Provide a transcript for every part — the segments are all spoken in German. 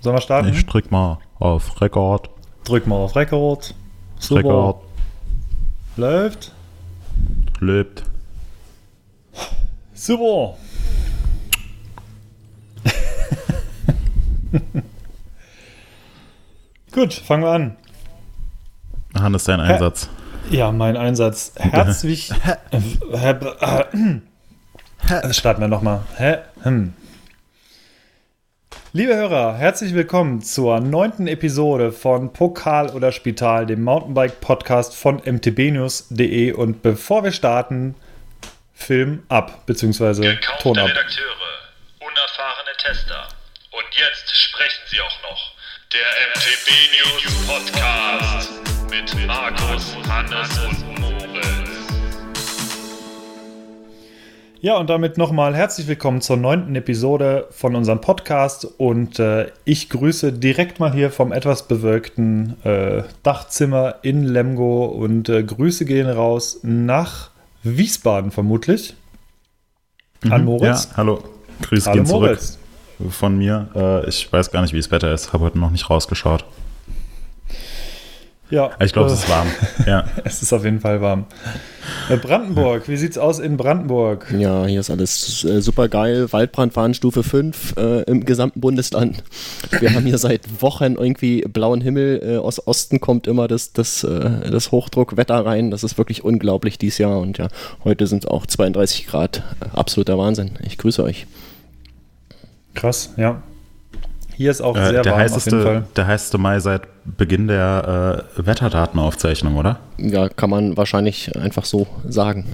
Sollen wir starten? Ich drück mal auf Rekord. Drück mal auf Rekord. Super. Rekord. Läuft. Lebt. Super. Gut, fangen wir an. Hannes, dein Einsatz. Ja, mein Einsatz. Herzlich. äh, äh, starten wir nochmal. Hm. Liebe Hörer, herzlich willkommen zur neunten Episode von Pokal oder Spital, dem Mountainbike-Podcast von mtbnews.de. Und bevor wir starten, Film ab, beziehungsweise Gekaufte Ton ab. Redakteure, unerfahrene Tester. Und jetzt sprechen sie auch noch. Der MTB News Podcast mit Markus, Hannes und Ja, und damit nochmal herzlich willkommen zur neunten Episode von unserem Podcast. Und äh, ich grüße direkt mal hier vom etwas bewölkten äh, Dachzimmer in Lemgo und äh, Grüße gehen raus nach Wiesbaden vermutlich. An Moritz. Ja, hallo. Grüß Hallo gehen zurück Moritz. von mir. Äh, ich weiß gar nicht, wie das Wetter ist. Habe heute noch nicht rausgeschaut. Ja, Ich glaube, äh, es ist warm. Ja. es ist auf jeden Fall warm. Äh, Brandenburg, wie sieht's aus in Brandenburg? Ja, hier ist alles äh, super geil. Waldbrandwarnstufe 5 äh, im gesamten Bundesland. Wir haben hier seit Wochen irgendwie blauen Himmel. Äh, aus Osten kommt immer das, das, äh, das Hochdruckwetter rein. Das ist wirklich unglaublich dieses Jahr. Und ja, heute sind es auch 32 Grad. Absoluter Wahnsinn. Ich grüße euch. Krass, ja. Hier ist auch Äh, sehr der, warm auf jeden heißeste, Fall. der heißeste Mai seit Beginn der äh, Wetterdatenaufzeichnung, oder? Ja, kann man wahrscheinlich einfach so sagen.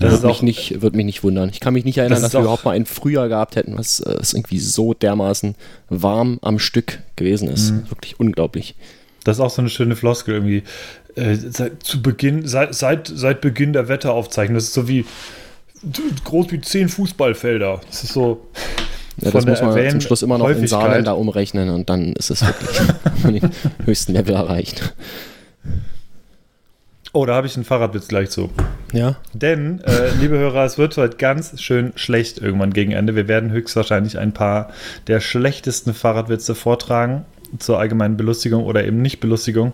Das ist wird auch mich, nicht, wird mich nicht wundern. Ich kann mich nicht erinnern, Das dass wir auch- überhaupt mal ein Frühjahr gehabt hätten, was äh, es irgendwie so dermaßen warm am Stück gewesen ist. Mhm. Wirklich unglaublich. Das ist auch so eine schöne Floskel irgendwie. Äh, seit, zu Beginn, seit, seit, seit Beginn der Wetteraufzeichnung. Das ist so wie groß wie zehn Fußballfelder. Das ist so. Ja, das muss man zum Schluss immer noch in Häufigkeit. Saarländer umrechnen und dann ist es wirklich den höchsten Level erreicht. Oh, da habe ich einen Fahrradwitz gleich zu. Ja, Denn, äh, liebe Hörer, es wird heute ganz schön schlecht irgendwann gegen Ende. Wir werden höchstwahrscheinlich ein paar der schlechtesten Fahrradwitze vortragen zur allgemeinen Belustigung oder eben nicht Belustigung.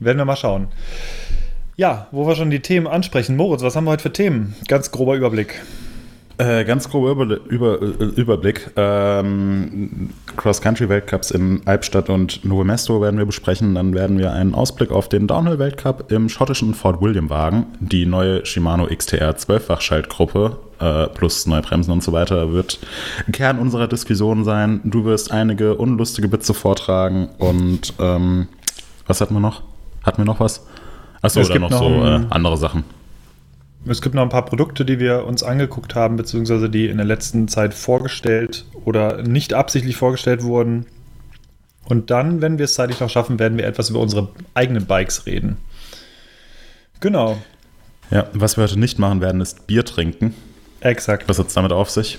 Werden wir mal schauen. Ja, wo wir schon die Themen ansprechen. Moritz, was haben wir heute für Themen? Ganz grober Überblick. Äh, ganz grober Über Über Überblick. Ähm, Cross-Country-Weltcups in Albstadt und Novo Mesto werden wir besprechen. Dann werden wir einen Ausblick auf den Downhill-Weltcup im schottischen Fort William wagen. Die neue Shimano XTR 12-Fach-Schaltgruppe äh, plus neue Bremsen und so weiter wird Kern unserer Diskussion sein. Du wirst einige unlustige Witze vortragen und ähm, was hatten wir noch? Hatten wir noch was? Achso, oder gibt noch so noch äh, andere Sachen. Es gibt noch ein paar Produkte, die wir uns angeguckt haben, beziehungsweise die in der letzten Zeit vorgestellt oder nicht absichtlich vorgestellt wurden. Und dann, wenn wir es zeitlich noch schaffen, werden wir etwas über unsere eigenen Bikes reden. Genau, Ja, was wir heute nicht machen werden, ist Bier trinken. exakt. Was hat es damit auf sich?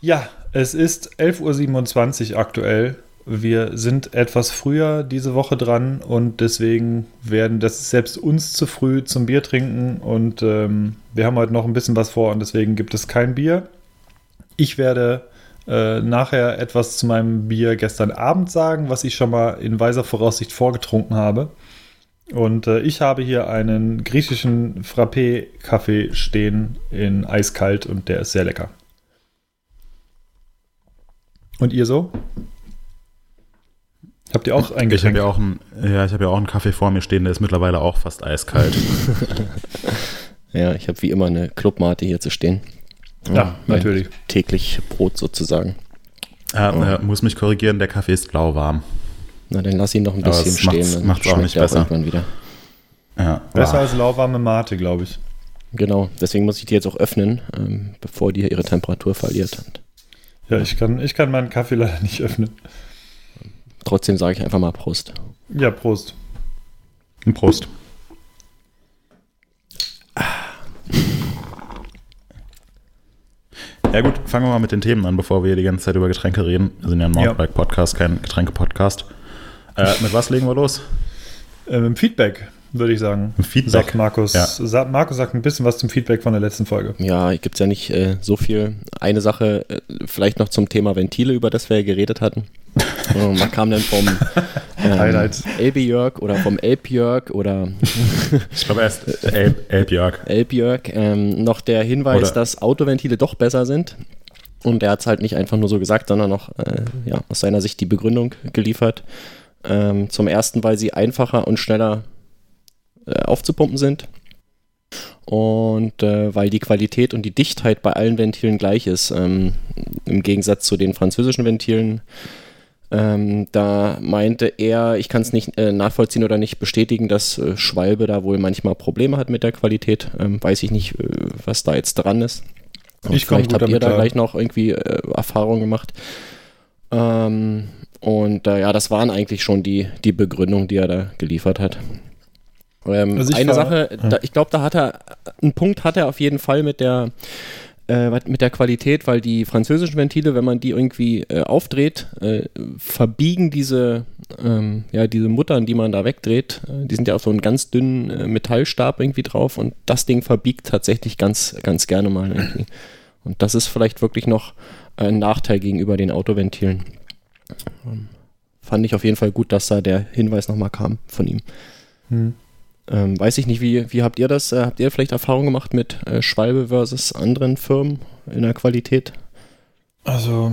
Ja, es ist 11.27 Uhr aktuell. Wir sind etwas früher diese Woche dran und deswegen werden das selbst uns zu früh zum Bier trinken und ähm, wir haben heute noch ein bisschen was vor und deswegen gibt es kein Bier. Ich werde äh, nachher etwas zu meinem Bier gestern Abend sagen, was ich schon mal in weiser Voraussicht vorgetrunken habe. Und äh, ich habe hier einen griechischen Frappé-Kaffee stehen in eiskalt und der ist sehr lecker. Und ihr so? Habt ihr auch ein Ich habe Getränk? ja auch einen, ja, ich habe ja auch einen Kaffee vor mir stehen, der ist mittlerweile auch fast eiskalt. ja ich habe wie immer eine Clubmate hier zu stehen. Ja, mein natürlich. Täglich Brot sozusagen. äh, äh, muss mich korrigieren, der Kaffee ist lauwarm. Na, dann lass ihn noch ein bisschen macht's- stehen. Dann macht's auch nicht er besser. irgendwann wieder. Ja, Besser ah, als lauwarme Mate, glaube ich. Genau, deswegen muss ich die jetzt auch öffnen, ähm, bevor die hier ihre Temperatur verliert. Ja, ich kann, ich kann meinen Kaffee leider nicht öffnen. Trotzdem sage ich einfach mal Prost. Ja, Prost. ein Prost. Ja gut, fangen wir mal mit den Themen an, bevor wir hier die ganze Zeit über Getränke reden. Wir sind ja ein Ja. Mountainbike-Podcast, kein Getränke-Podcast. Äh, mit was legen wir los? Ähm, Feedback. würde ich sagen. Feedback. Sagt Markus. Ja. Sa Markus sagt ein bisschen was zum Feedback von der letzten Folge. Ja, gibt es ja nicht äh, so viel. Eine Sache, äh, vielleicht noch zum Thema Ventile, über das wir ja geredet hatten. Man kam dann vom ähm. Elbjörg oder vom Elbjörg oder Ich glaube erst Elb, Elbjörg. Elbjörg ähm, noch der Hinweis, Oder- dass Autoventile doch besser sind. Und er hat es halt nicht einfach nur so gesagt, sondern auch äh, ja, aus seiner Sicht die Begründung geliefert. Ähm, zum ersten, weil sie einfacher und schneller äh, aufzupumpen sind. Und äh, weil die Qualität und die Dichtheit bei allen Ventilen gleich ist. Ähm, Im Gegensatz zu den französischen Ventilen. Ähm, da meinte er, ich kann es nicht äh, nachvollziehen oder nicht bestätigen, dass äh, Schwalbe da wohl manchmal Probleme hat mit der Qualität. Ähm, weiß ich nicht, äh, was da jetzt dran ist. Aber Ich Vielleicht habt ihr da klar. gleich noch irgendwie äh, Erfahrungen gemacht. Ähm, und äh, ja, das waren eigentlich schon die, die Begründungen, die er da geliefert hat. Ähm, Also eine war- Sache, da, ich glaube, da hat er, einen Punkt hat er auf jeden Fall mit der, äh, mit der Qualität, weil die französischen Ventile, wenn man die irgendwie äh, aufdreht, äh, verbiegen diese, ähm, ja, diese Muttern, die man da wegdreht, äh, die sind ja auf so einen ganz dünnen äh, Metallstab irgendwie drauf und das Ding verbiegt tatsächlich ganz, ganz gerne mal irgendwie. Und das ist vielleicht wirklich noch ein Nachteil gegenüber den Autoventilen. Ähm, fand ich auf jeden Fall gut, dass da der Hinweis nochmal kam von ihm. Hm. Ähm, weiß ich nicht, wie, wie habt ihr das? Äh, habt ihr vielleicht Erfahrung gemacht mit äh, Schwalbe versus anderen Firmen in der Qualität? Also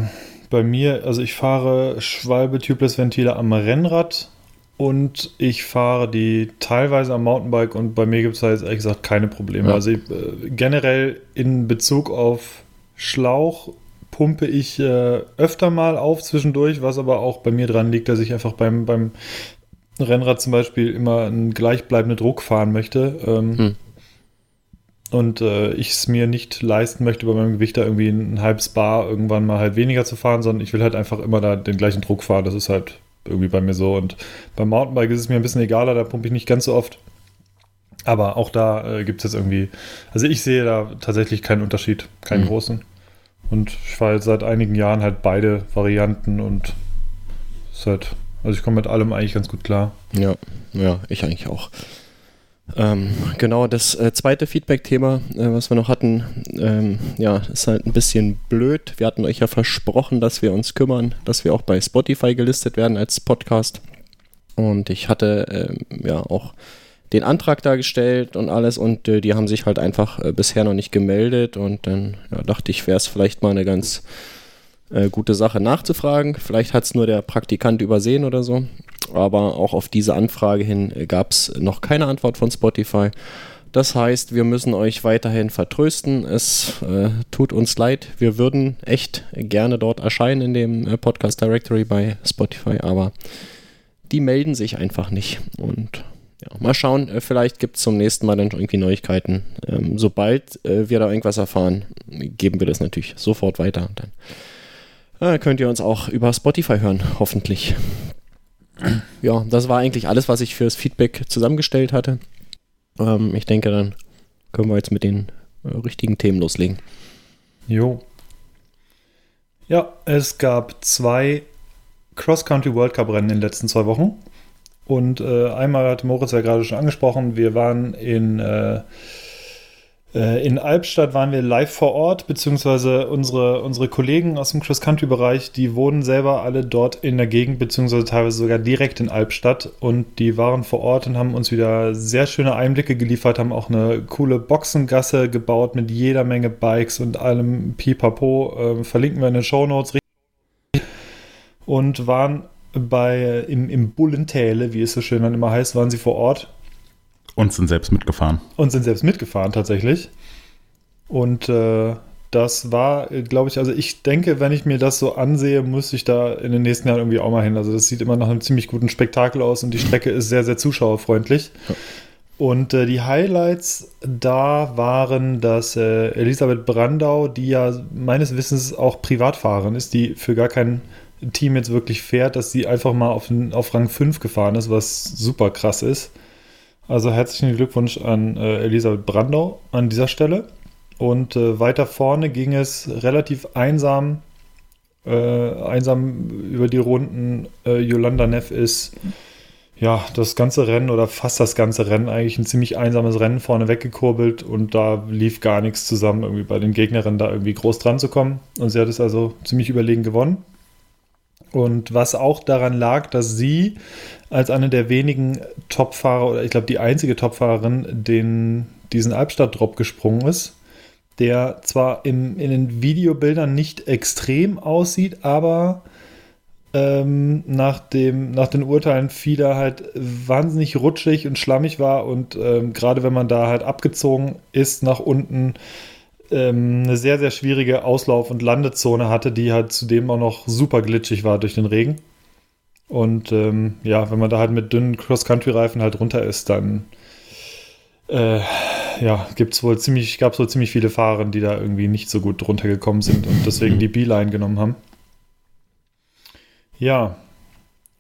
bei mir, also ich fahre Schwalbe Tubeless Ventile am Rennrad und ich fahre die teilweise am Mountainbike und bei mir gibt es da jetzt ehrlich gesagt keine Probleme. Ja. Also ich, äh, generell in Bezug auf Schlauch pumpe ich äh, öfter mal auf zwischendurch, was aber auch bei mir dran liegt, dass ich einfach beim, beim Rennrad zum Beispiel immer einen gleichbleibenden Druck fahren möchte. Ähm, Hm. Und äh, ich es mir nicht leisten möchte, bei meinem Gewicht da irgendwie ein, halbes Bar irgendwann mal halt weniger zu fahren, sondern ich will halt einfach immer da den gleichen Druck fahren. Das ist halt irgendwie bei mir so. Und beim Mountainbike ist es mir ein bisschen egaler, da pumpe ich nicht ganz so oft. Aber auch da äh, gibt es jetzt irgendwie, also ich sehe da tatsächlich keinen Unterschied, keinen Mhm. großen. Und ich fahre jetzt seit einigen Jahren halt beide Varianten und ist halt, also ich komme mit allem eigentlich ganz gut klar. Ja, ja, ich eigentlich auch. Ähm, genau, das äh, zweite Feedback-Thema, äh, was wir noch hatten, ähm, ja, ist halt ein bisschen blöd. Wir hatten euch ja versprochen, dass wir uns kümmern, dass wir auch bei Spotify gelistet werden als Podcast. Und ich hatte ähm, ja auch den Antrag da gestellt und alles und äh, die haben sich halt einfach äh, bisher noch nicht gemeldet und dann ja, dachte ich, wäre es vielleicht mal eine ganz äh, gute Sache nachzufragen. Vielleicht hat es nur der Praktikant übersehen oder so. Aber auch auf diese Anfrage hin gab es noch keine Antwort von Spotify. Das heißt, wir müssen euch weiterhin vertrösten. Es äh, tut uns leid. Wir würden echt gerne dort erscheinen in dem äh, Podcast Directory bei Spotify, aber die melden sich einfach nicht. Und ja, mal schauen, äh, vielleicht gibt es zum nächsten Mal dann irgendwie Neuigkeiten. Ähm, sobald äh, wir da irgendwas erfahren, geben wir das natürlich sofort weiter. Und dann äh, könnt ihr uns auch über Spotify hören, hoffentlich. Ja, das war eigentlich alles, was ich fürs Feedback zusammengestellt hatte. Ähm, ich denke, dann können wir jetzt mit den äh, richtigen Themen loslegen. Jo. Ja, es gab zwei Cross-Country World Cup Rennen in den letzten zwei Wochen. Und äh, einmal hat Moritz ja gerade schon angesprochen, wir waren in, äh, in Albstadt, waren wir live vor Ort, beziehungsweise unsere, unsere Kollegen aus dem Cross-Country-Bereich, die wohnen selber alle dort in der Gegend, beziehungsweise teilweise sogar direkt in Albstadt. Und die waren vor Ort und haben uns wieder sehr schöne Einblicke geliefert, haben auch eine coole Boxengasse gebaut mit jeder Menge Bikes und allem Pipapo. Ähm, verlinken wir in den Shownotes und waren bei im, im Bullentäle, wie es so schön dann immer heißt, waren sie vor Ort Und sind selbst mitgefahren. und sind selbst mitgefahren tatsächlich. Und äh, das war, glaube ich, also ich denke, wenn ich mir das so ansehe, muss ich da in den nächsten Jahren irgendwie auch mal hin. Also das sieht immer nach einem ziemlich guten Spektakel aus und die Strecke ist sehr, sehr zuschauerfreundlich. Und äh, die Highlights da waren, dass äh, Elisabeth Brandau, die ja meines Wissens auch Privatfahrerin ist, die für gar kein Team jetzt wirklich fährt, dass sie einfach mal auf, auf Rang 5 gefahren ist, was super krass ist. Also herzlichen Glückwunsch an äh, Elisabeth Brandau an dieser Stelle. Und äh, weiter vorne ging es relativ einsam, äh, einsam über die Runden. Äh, Yolanda Neff ist ja, das ganze Rennen oder fast das ganze Rennen eigentlich ein ziemlich einsames Rennen vorne weggekurbelt und da lief gar nichts zusammen, irgendwie bei den Gegnerinnen da irgendwie groß dran zu kommen. Und sie hat es also ziemlich überlegen gewonnen. Und was auch daran lag, dass sie als eine der wenigen Topfahrer oder ich glaube die einzige Topfahrerin den, diesen Albstadt-Drop gesprungen ist, der zwar im, in den Videobildern nicht extrem aussieht, aber ähm, nach, dem, nach den Urteilen vieler halt wahnsinnig rutschig und schlammig war und ähm, gerade wenn man da halt abgezogen ist nach unten, ähm, eine sehr, sehr schwierige Auslauf- und Landezone hatte, die halt zudem auch noch super glitschig war durch den Regen. Und ähm, ja, wenn man da halt mit dünnen Cross-Country-Reifen halt runter ist, dann äh, ja, gibt's wohl ziemlich, gab es wohl ziemlich viele Fahrer, die da irgendwie nicht so gut drunter gekommen sind und deswegen die B-Line genommen haben. Ja,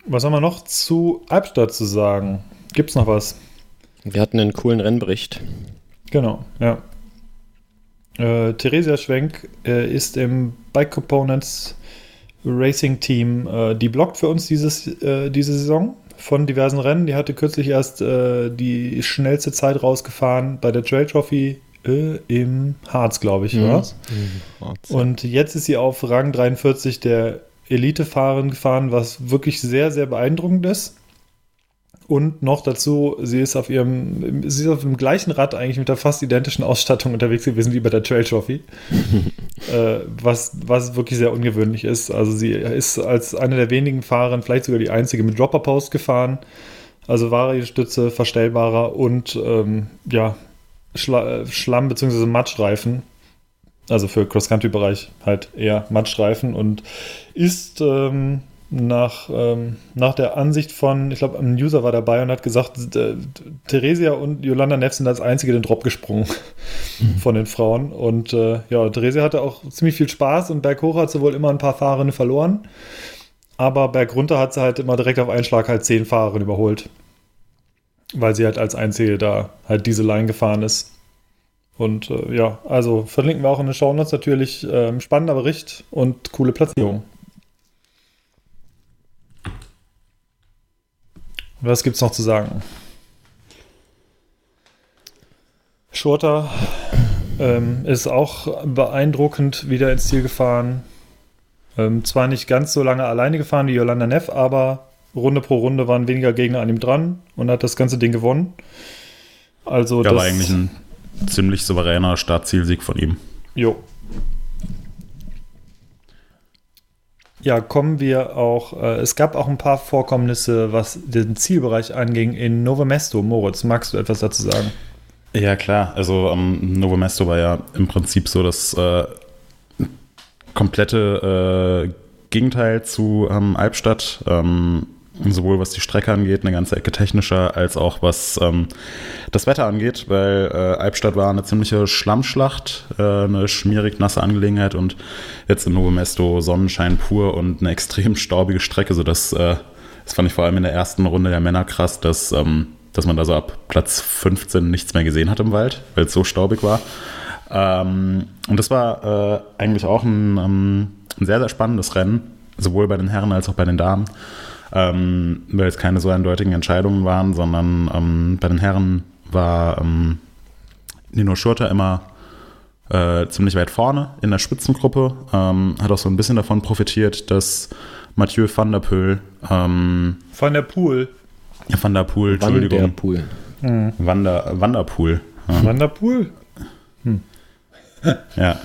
was haben wir noch zu Albstadt zu sagen? Gibt's noch was? Wir hatten einen coolen Rennbericht. Genau, ja. Äh, Theresia Schwenk äh, ist im Bike Components Racing Team. Äh, die blockt für uns dieses, äh, diese Saison von diversen Rennen. Die hatte kürzlich erst äh, die schnellste Zeit rausgefahren bei der Trail Trophy äh, im Harz, glaube ich, mhm. war Und jetzt ist sie auf Rang 43 der Elite-Fahrerin gefahren, was wirklich sehr, sehr beeindruckend ist. Und noch dazu, sie ist auf ihrem, sie ist auf dem gleichen Rad eigentlich mit der fast identischen Ausstattung unterwegs gewesen wie bei der Trail Trophy. äh, was, was wirklich sehr ungewöhnlich ist. Also sie ist als eine der wenigen Fahrer, vielleicht sogar die einzige mit Dropper Post gefahren. Also Varienstütze, verstellbarer und ähm, ja, Schla Schlamm- bzw. Matschreifen. Also für Cross-Country-Bereich halt eher Matschreifen und ist ähm, nach, ähm, nach der Ansicht von, ich glaube, ein User war dabei und hat gesagt, äh, Theresia und Yolanda Neff sind als einzige den Drop gesprungen mhm. von den Frauen. Und äh, ja, Theresia hatte auch ziemlich viel Spaß und berghoch hat sie wohl immer ein paar Fahrerinnen verloren. Aber bergunter hat sie halt immer direkt auf einen Schlag halt zehn Fahrerinnen überholt. Weil sie halt als einzige da halt diese Line gefahren ist. Und äh, ja, also verlinken wir auch in den Show Notes natürlich. Ähm, spannender Bericht und coole Platzierung. Was gibt es noch zu sagen? Schurter ähm, ist auch beeindruckend wieder ins Ziel gefahren. Ähm, zwar nicht ganz so lange alleine gefahren wie Yolanda Neff, aber Runde pro Runde waren weniger Gegner an ihm dran und hat das ganze Ding gewonnen. Also ja, das war eigentlich ein ziemlich souveräner Startzielsieg von ihm. Jo, Ja, kommen wir auch. Äh, es gab auch ein paar Vorkommnisse, was den Zielbereich anging in Novemesto. Moritz, magst du etwas dazu sagen? Ja, klar. Also ähm, Novemesto war ja im Prinzip so das äh, komplette äh, Gegenteil zu ähm, Albstadt. Ähm, sowohl was die Strecke angeht, eine ganze Ecke technischer, als auch was ähm, das Wetter angeht, weil äh, Albstadt war eine ziemliche Schlammschlacht, äh, eine schmierig nasse Angelegenheit und jetzt in Novo Mesto Sonnenschein pur und eine extrem staubige Strecke, sodass äh, das fand ich vor allem in der ersten Runde der Männer krass, dass, ähm, dass man da so ab Platz 15 nichts mehr gesehen hat im Wald, weil es so staubig war. Ähm, und das war äh, eigentlich auch ein, ähm, ein sehr, sehr spannendes Rennen, sowohl bei den Herren als auch bei den Damen ähm, weil es keine so eindeutigen Entscheidungen waren, sondern ähm, bei den Herren war ähm, Nino Schurter immer äh, ziemlich weit vorne in der Spitzengruppe, ähm, hat auch so ein bisschen davon profitiert, dass Mathieu van der Poel ähm, Van der Poel Van der Poel, Entschuldigung. Van der Poel. Mhm. Wander, Wanderpool. Ja. Wanderpool? Hm. ja.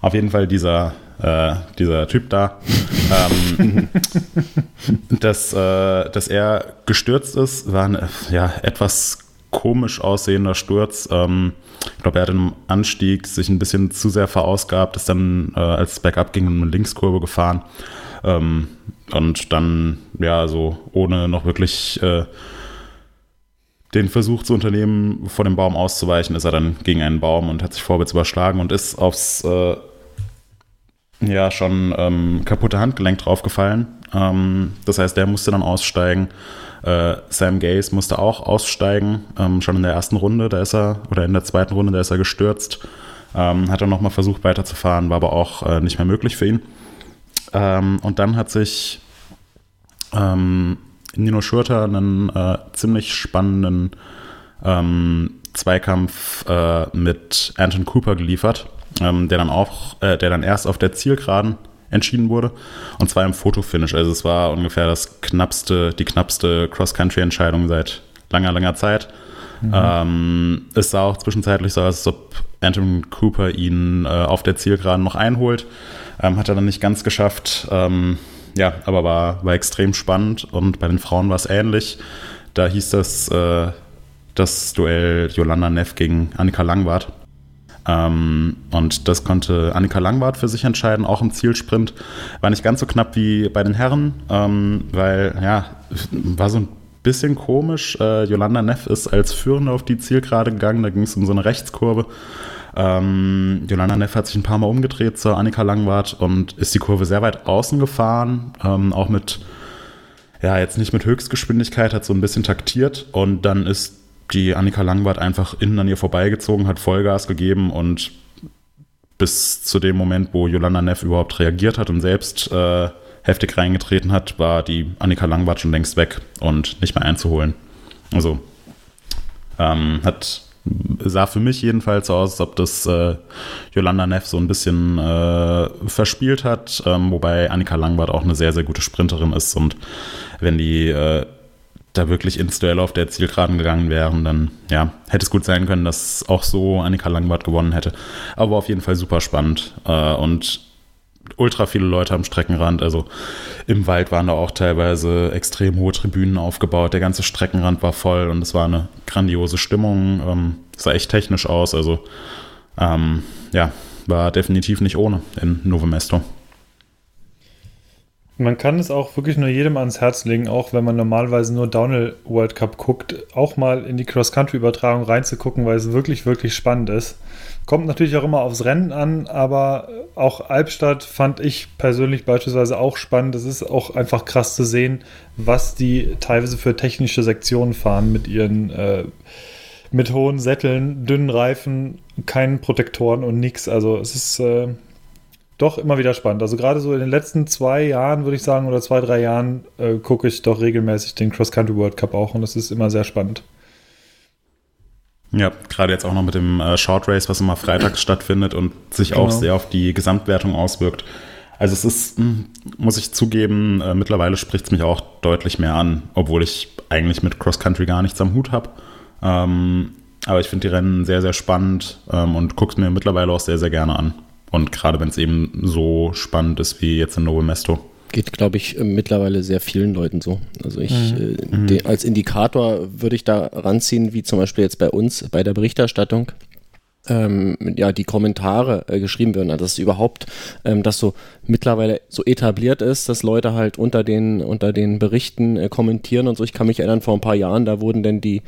Auf jeden Fall dieser äh, dieser Typ da, ähm, dass, äh, dass er gestürzt ist, war ein ja, etwas komisch aussehender Sturz. Ähm, ich glaube, er hat im Anstieg sich ein bisschen zu sehr verausgabt, ist dann, äh, als es bergab ging, in eine Linkskurve gefahren. Ähm, und dann, ja, so ohne noch wirklich äh, den Versuch zu unternehmen, vor dem Baum auszuweichen, ist er dann gegen einen Baum und hat sich vorwärts überschlagen und ist aufs äh, ja schon ähm, kaputte Handgelenk draufgefallen. Ähm, das heißt, der musste dann aussteigen. Äh, Sam Gaze musste auch aussteigen, ähm, schon in der ersten Runde, da ist er, oder in der zweiten Runde, da ist er gestürzt. Ähm, hat dann nochmal versucht weiterzufahren, war aber auch äh, nicht mehr möglich für ihn. Ähm, und dann hat sich ähm, Nino Schurter einen äh, ziemlich spannenden Zweikampf äh, mit Anton Cooper geliefert, ähm, der dann auch, äh, der dann erst auf der Zielgeraden entschieden wurde. Und zwar im Fotofinish. Also es war ungefähr das knappste, die knappste Cross-Country-Entscheidung seit langer, langer Zeit. Mhm. Ähm, es sah auch zwischenzeitlich so aus, als ob Anton Cooper ihn äh, auf der Zielgeraden noch einholt. Ähm, hat er dann nicht ganz geschafft. Ähm, ja, aber war, war extrem spannend und bei den Frauen war es ähnlich. Da hieß das äh, das Duell Jolanda Neff gegen Annika Langwart. Ähm, und das konnte Annika Langwart für sich entscheiden, auch im Zielsprint. War nicht ganz so knapp wie bei den Herren, ähm, weil, ja, war so ein bisschen komisch. Äh, Jolanda Neff ist als Führende auf die Zielgerade gegangen, da ging es um so eine Rechtskurve. Ähm, Jolanda Neff hat sich ein paar Mal umgedreht zur Annika Langwart und ist die Kurve sehr weit außen gefahren, ähm, auch mit, ja, jetzt nicht mit Höchstgeschwindigkeit, hat so ein bisschen taktiert und dann ist die Annika Langwart einfach innen an ihr vorbeigezogen, hat Vollgas gegeben und bis zu dem Moment, wo Jolanda Neff überhaupt reagiert hat und selbst äh, heftig reingetreten hat, war die Annika Langwart schon längst weg und nicht mehr einzuholen. Also ähm, hat sah für mich jedenfalls aus, als ob das äh, Yolanda Neff so ein bisschen äh, verspielt hat, ähm, wobei Annika Langwart auch eine sehr, sehr gute Sprinterin ist und wenn die äh, da wirklich ins Duell auf der Zielgeraden gegangen wären, dann ja, hätte es gut sein können, dass auch so Annika Langwart gewonnen hätte. Aber auf jeden Fall super spannend äh, und ultra viele Leute am Streckenrand. Also im Wald waren da auch teilweise extrem hohe Tribünen aufgebaut. Der ganze Streckenrand war voll und es war eine grandiose Stimmung. Ähm, sah echt technisch aus. Also ähm, ja, war definitiv nicht ohne in Novo Mesto. Man kann es auch wirklich nur jedem ans Herz legen, auch wenn man normalerweise nur Downhill World Cup guckt, auch mal in die Cross-Country-Übertragung reinzugucken, weil es wirklich, wirklich spannend ist. Kommt natürlich auch immer aufs Rennen an, aber auch Albstadt fand ich persönlich beispielsweise auch spannend. Es ist auch einfach krass zu sehen, was die teilweise für technische Sektionen fahren mit ihren äh, mit hohen Sätteln, dünnen Reifen, keinen Protektoren und nichts. Also es ist äh, doch immer wieder spannend. Also gerade so in den letzten zwei Jahren, würde ich sagen, oder zwei, drei Jahren, äh, gucke ich doch regelmäßig den Cross Country World Cup auch und das ist immer sehr spannend. Ja, gerade jetzt auch noch mit dem äh, Short Race, was immer freitags stattfindet und sich genau. auch sehr auf die Gesamtwertung auswirkt. Also es ist, hm, muss ich zugeben, äh, mittlerweile spricht es mich auch deutlich mehr an, obwohl ich eigentlich mit Cross Country gar nichts am Hut habe. Ähm, aber ich finde die Rennen sehr, sehr spannend ähm, und gucke es mir mittlerweile auch sehr, sehr gerne an. Und gerade wenn es eben so spannend ist wie jetzt in Novo Mesto. Geht, glaube ich, mittlerweile sehr vielen Leuten so. Also ich, mhm. äh, mhm. den, als Indikator würde ich da ranziehen, wie zum Beispiel jetzt bei uns bei der Berichterstattung. Ähm, ja, die Kommentare äh, geschrieben werden, also dass überhaupt ähm, das so mittlerweile so etabliert ist, dass Leute halt unter den, unter den Berichten äh, kommentieren und so. Ich kann mich erinnern, vor ein paar Jahren, da wurden denn die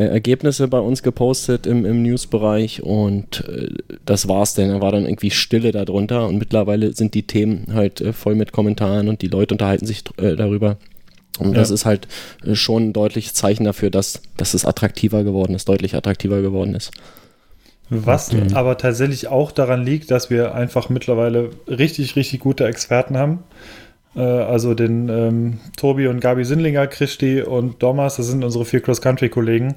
äh, Ergebnisse bei uns gepostet im, im Newsbereich und äh, das war's denn. Da war dann irgendwie Stille darunter und mittlerweile sind die Themen halt äh, voll mit Kommentaren und die Leute unterhalten sich äh, darüber. Und ja. das ist halt äh, schon ein deutliches Zeichen dafür, dass, dass es attraktiver geworden ist, deutlich attraktiver geworden ist. Was mhm. aber tatsächlich auch daran liegt, dass wir einfach mittlerweile richtig, richtig gute Experten haben. Äh, also den ähm, Tobi und Gabi Sindlinger, Christi und Domas, das sind unsere vier Cross-Country-Kollegen,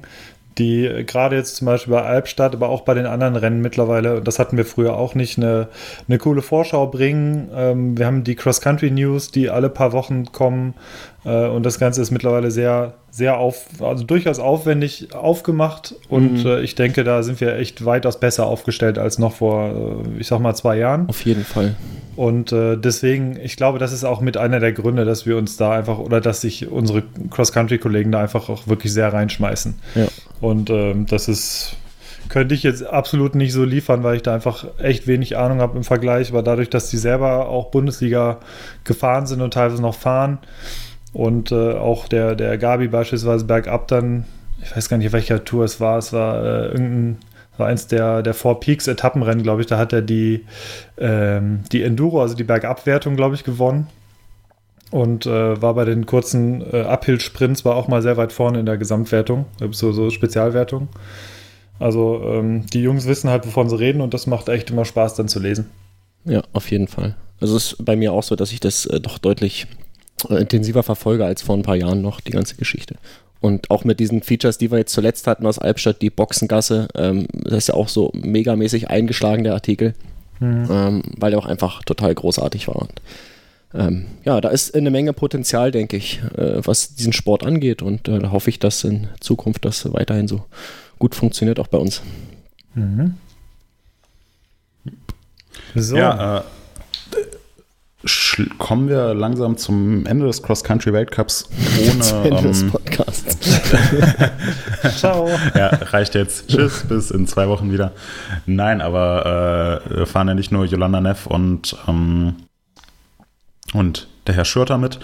die gerade jetzt zum Beispiel bei Albstadt, aber auch bei den anderen Rennen mittlerweile, das hatten wir früher auch nicht, eine, eine coole Vorschau bringen. Ähm, wir haben die Cross-Country-News, die alle paar Wochen kommen und das Ganze ist mittlerweile sehr, sehr auf, also durchaus aufwendig aufgemacht und mhm. äh, ich denke, da sind wir echt weitaus besser aufgestellt als noch vor, äh, ich sag mal, zwei Jahren. Auf jeden Fall. Und äh, deswegen, ich glaube, das ist auch mit einer der Gründe, dass wir uns da einfach oder dass sich unsere Cross-Country-Kollegen da einfach auch wirklich sehr reinschmeißen. Ja. Und ähm, das ist, könnte ich jetzt absolut nicht so liefern, weil ich da einfach echt wenig Ahnung habe im Vergleich, aber dadurch, dass die selber auch Bundesliga gefahren sind und teilweise noch fahren und äh, auch der, der Gabi beispielsweise bergab dann, ich weiß gar nicht, welcher Tour es war, es war äh, irgendein war eins der, der Four Peaks Etappenrennen, glaube ich. Da hat er die, ähm, die Enduro, also die Bergabwertung, glaube ich, gewonnen. Und äh, war bei den kurzen äh, Uphill-Sprints, war auch mal sehr weit vorne in der Gesamtwertung, so, so Spezialwertung. Also ähm, die Jungs wissen halt, wovon sie reden und das macht echt immer Spaß dann zu lesen. Ja, auf jeden Fall. Also es ist bei mir auch so, dass ich das äh, doch deutlich äh, intensiver verfolge als vor ein paar Jahren noch die ganze Geschichte. Und auch mit diesen Features, die wir jetzt zuletzt hatten aus Albstadt, die Boxengasse, ähm, das ist ja auch so megamäßig eingeschlagen, der Artikel, mhm. ähm, weil der auch einfach total großartig war. Und, ähm, ja, da ist eine Menge Potenzial, denke ich, äh, was diesen Sport angeht. Und äh, da hoffe ich, dass in Zukunft das weiterhin so gut funktioniert, auch bei uns. Mhm. So. Ja, äh, kommen wir langsam zum Ende des Cross-Country-Weltcups ohne. zum Ende ähm, des Podcasts. Ciao. Ja, reicht jetzt. Tschüss, bis in zwei Wochen wieder. Nein, aber äh, wir fahren ja nicht nur Yolanda Neff und, ähm, und der Herr Schürter mit.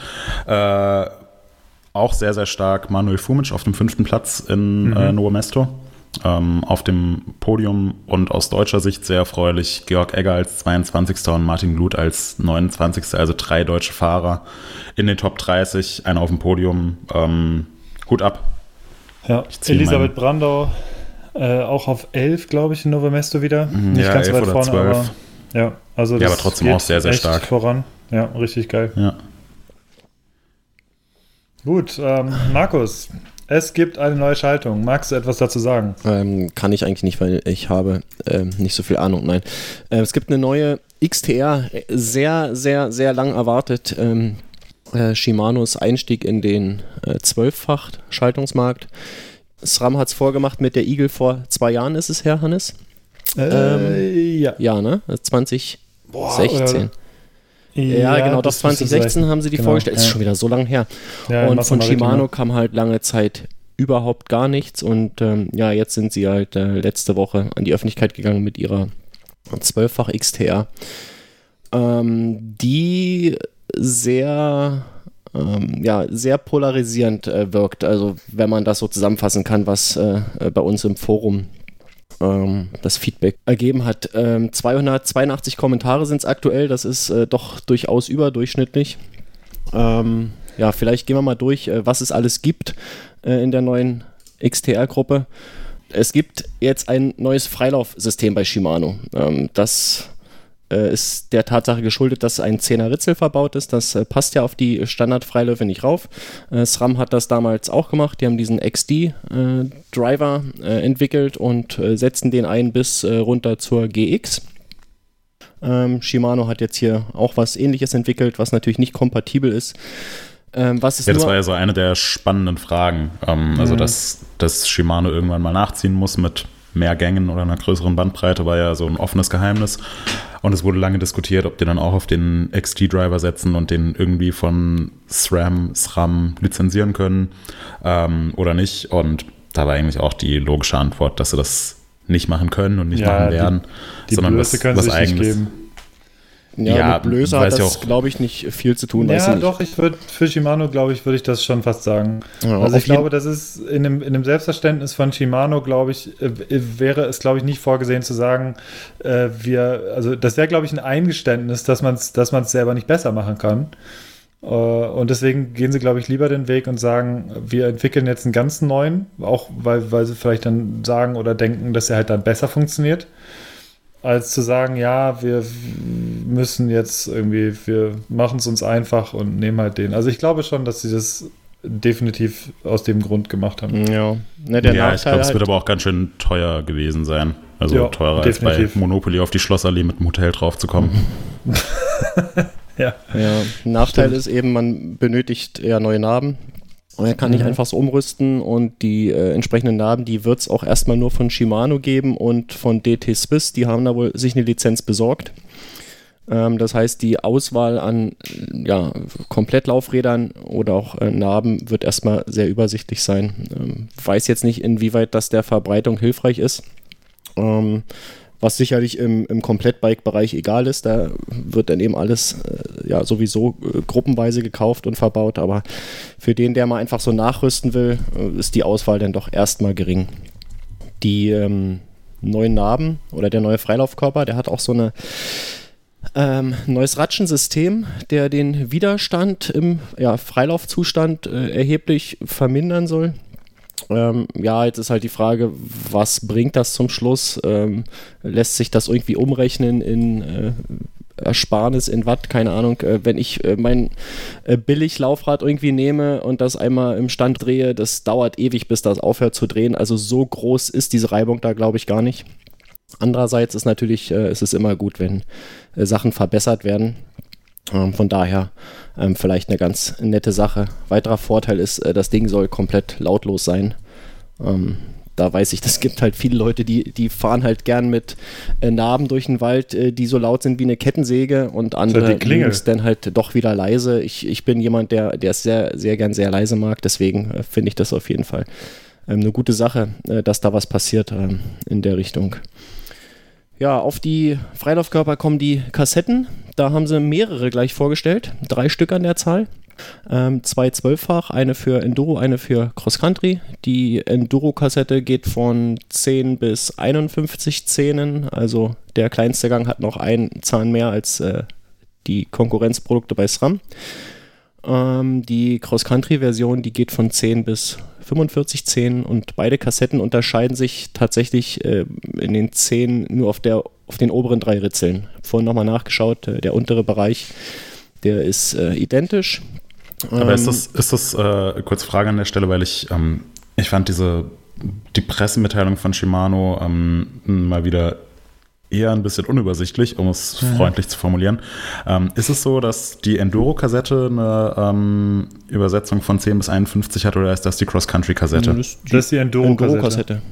Äh, auch sehr, sehr stark Manuel Fumic auf dem fünften Platz in mhm. äh, Novo Mesto ähm, auf dem Podium und aus deutscher Sicht sehr erfreulich Georg Egger als 22. und Martin Glut als 29. Also drei deutsche Fahrer in den Top 30, einer auf dem Podium. Ähm, Hut ab. Ja, Elisabeth Brandau äh, auch auf 11, glaube ich, in Novemesto wieder. Mhm, Nicht ja, ganz weit vorne, 12. aber ja, also ja, aber trotzdem auch sehr, sehr stark. voran. Ja, richtig geil. Ja. Gut, ähm, Markus, es gibt eine neue Schaltung. Magst du etwas dazu sagen? Ähm, kann ich eigentlich nicht, weil ich habe ähm, nicht so viel Ahnung. Nein. Äh, es gibt eine neue XTR, sehr, sehr, sehr lang erwartet. Ähm, äh, Shimanos Einstieg in den äh, Zwölffach-Schaltungsmarkt. SRAM hat es vorgemacht mit der Eagle vor zwei Jahren, ist es her, Hannes? Äh, ja. Ja, ne? 2016. Boah, ja, ja, genau, das 2016 haben sie die genau, vorgestellt. Ja. Ist schon wieder so lange her. Ja, und von Shimano kam halt lange Zeit überhaupt gar nichts. Und ähm, ja, jetzt sind sie halt äh, letzte Woche an die Öffentlichkeit gegangen mit ihrer 12-fach XTR, ähm, die sehr ähm, ja, sehr polarisierend äh, wirkt. Also wenn man das so zusammenfassen kann, was äh, bei uns im Forum ähm, das Feedback ergeben hat. Ähm, 282 Kommentare sind es aktuell, das ist äh, doch durchaus überdurchschnittlich. Ähm, ja, vielleicht gehen wir mal durch, äh, was es alles gibt äh, in der neuen XTR-Gruppe. Es gibt jetzt ein neues Freilaufsystem bei Shimano. Ähm, das äh, ist der Tatsache geschuldet, dass ein 10er Ritzel verbaut ist. Das äh, passt ja auf die Standardfreiläufe nicht rauf. Äh, SRAM hat das damals auch gemacht. Die haben diesen XD-Driver äh, äh, entwickelt und setzen den ein bis runter zur GX. Ähm, Shimano hat jetzt hier auch was ähnliches entwickelt, was natürlich nicht kompatibel ist. Ähm, was ist ja, das war ja so eine der spannenden Fragen. Ähm, also, mhm. dass, dass Shimano irgendwann mal nachziehen muss mit mehr Gängen oder einer größeren Bandbreite, war ja so ein offenes Geheimnis. Und es wurde lange diskutiert, ob die dann auch auf den XT-Driver setzen und den irgendwie von SRAM, SRAM lizenzieren können ähm, oder nicht. Und da war eigentlich auch die logische Antwort, dass sie das nicht machen können und nicht ja, machen werden, die, die sondern Blöße was, was eigenes. Ja, ja mit Blöße hat das, glaube ich, nicht viel zu tun. Ja, doch, ich würde, für Shimano, glaube ich, würde ich das schon fast sagen. Ja, also ich glaube, das ist in dem, in dem Selbstverständnis von Shimano, glaube ich, äh, wäre es, glaube ich, nicht vorgesehen zu sagen, äh, wir, also das wäre, glaube ich, ein Eingeständnis, dass man es dass selber nicht besser machen kann. Äh, und deswegen gehen sie, glaube ich, lieber den Weg und sagen, wir entwickeln jetzt einen ganz neuen, auch weil, weil sie vielleicht dann sagen oder denken, dass er halt dann besser funktioniert als zu sagen, ja, wir müssen jetzt irgendwie, wir machen es uns einfach und nehmen halt den. Also ich glaube schon, dass sie das definitiv aus dem Grund gemacht haben. Ja, ne, der ja ich glaube, es halt wird aber auch ganz schön teuer gewesen sein. Also ja, teurer definitiv. als bei Monopoly auf die Schlossallee mit dem Hotel draufzukommen. ja. ja. Nachteil Stimmt. ist eben, man benötigt eher neue Narben. Er kann nicht mhm. einfach so umrüsten und die äh, entsprechenden Narben, die wird es auch erstmal nur von Shimano geben und von DT Swiss, die haben da wohl sich eine Lizenz besorgt. Ähm, das heißt, die Auswahl an ja, Komplettlaufrädern oder auch äh, Narben wird erstmal sehr übersichtlich sein. Ähm, weiß jetzt nicht, inwieweit das der Verbreitung hilfreich ist. Ähm, was sicherlich im, im Komplettbike-Bereich egal ist. Da wird dann eben alles äh, ja sowieso äh, gruppenweise gekauft und verbaut. Aber für den, der mal einfach so nachrüsten will, äh, ist die Auswahl dann doch erstmal gering. Die ähm, neuen Narben oder der neue Freilaufkörper, der hat auch so eine ähm, neues Ratschensystem, der den Widerstand im ja, Freilaufzustand äh, erheblich vermindern soll. Ähm, ja, jetzt ist halt die Frage, was bringt das zum Schluss? Ähm, lässt sich das irgendwie umrechnen in äh, Ersparnis in Watt, keine Ahnung, äh, wenn ich äh, mein äh, Billiglaufrad irgendwie nehme und das einmal im Stand drehe, das dauert ewig, bis das aufhört zu drehen. Also so groß ist diese Reibung da, glaube ich, gar nicht. Andererseits ist natürlich, äh, ist es immer gut, wenn äh, Sachen verbessert werden. Ähm, von daher ähm, vielleicht eine ganz nette Sache. Weiterer Vorteil ist, äh, das Ding soll komplett lautlos sein. Ähm, da weiß ich, das gibt halt viele Leute, die, die fahren halt gern mit äh, Narben durch den Wald, äh, die so laut sind wie eine Kettensäge und andere Klingel. es dann halt doch wieder leise. Ich, ich bin jemand, der, der es sehr, sehr gern sehr leise mag, deswegen äh, finde ich das auf jeden Fall ähm, eine gute Sache, äh, dass da was passiert ähm, in der Richtung. Ja, auf die Freilaufkörper kommen die Kassetten. Da haben sie mehrere gleich vorgestellt. Drei Stück an der Zahl. Ähm, zwei zwölffach, eine für Enduro, eine für Cross Country. Die Enduro-Kassette geht von 10 bis 51 Zähnen. Also der kleinste Gang hat noch einen Zahn mehr als äh, die Konkurrenzprodukte bei SRAM. Ähm, die Cross-Country-Version, die geht von 10 bis 45 Zähnen und beide Kassetten unterscheiden sich tatsächlich äh, in den Zähnen nur auf, der, auf den oberen drei Ritzeln. Vorhin nochmal nachgeschaut, äh, der untere Bereich, der ist äh, identisch. Aber ist Ähm, das, ist das äh, kurz Frage an der Stelle, weil ich, ähm, ich fand diese, die Pressemitteilung von Shimano ähm, mal wieder eher ein bisschen unübersichtlich, um es freundlich zu formulieren. Ähm, ist es so, dass die Enduro-Kassette eine ähm, Übersetzung von 10 bis 51 hat oder ist das die Cross-Country-Kassette? das ist Das ist die Enduro-Kassette. Enduro-Kassette.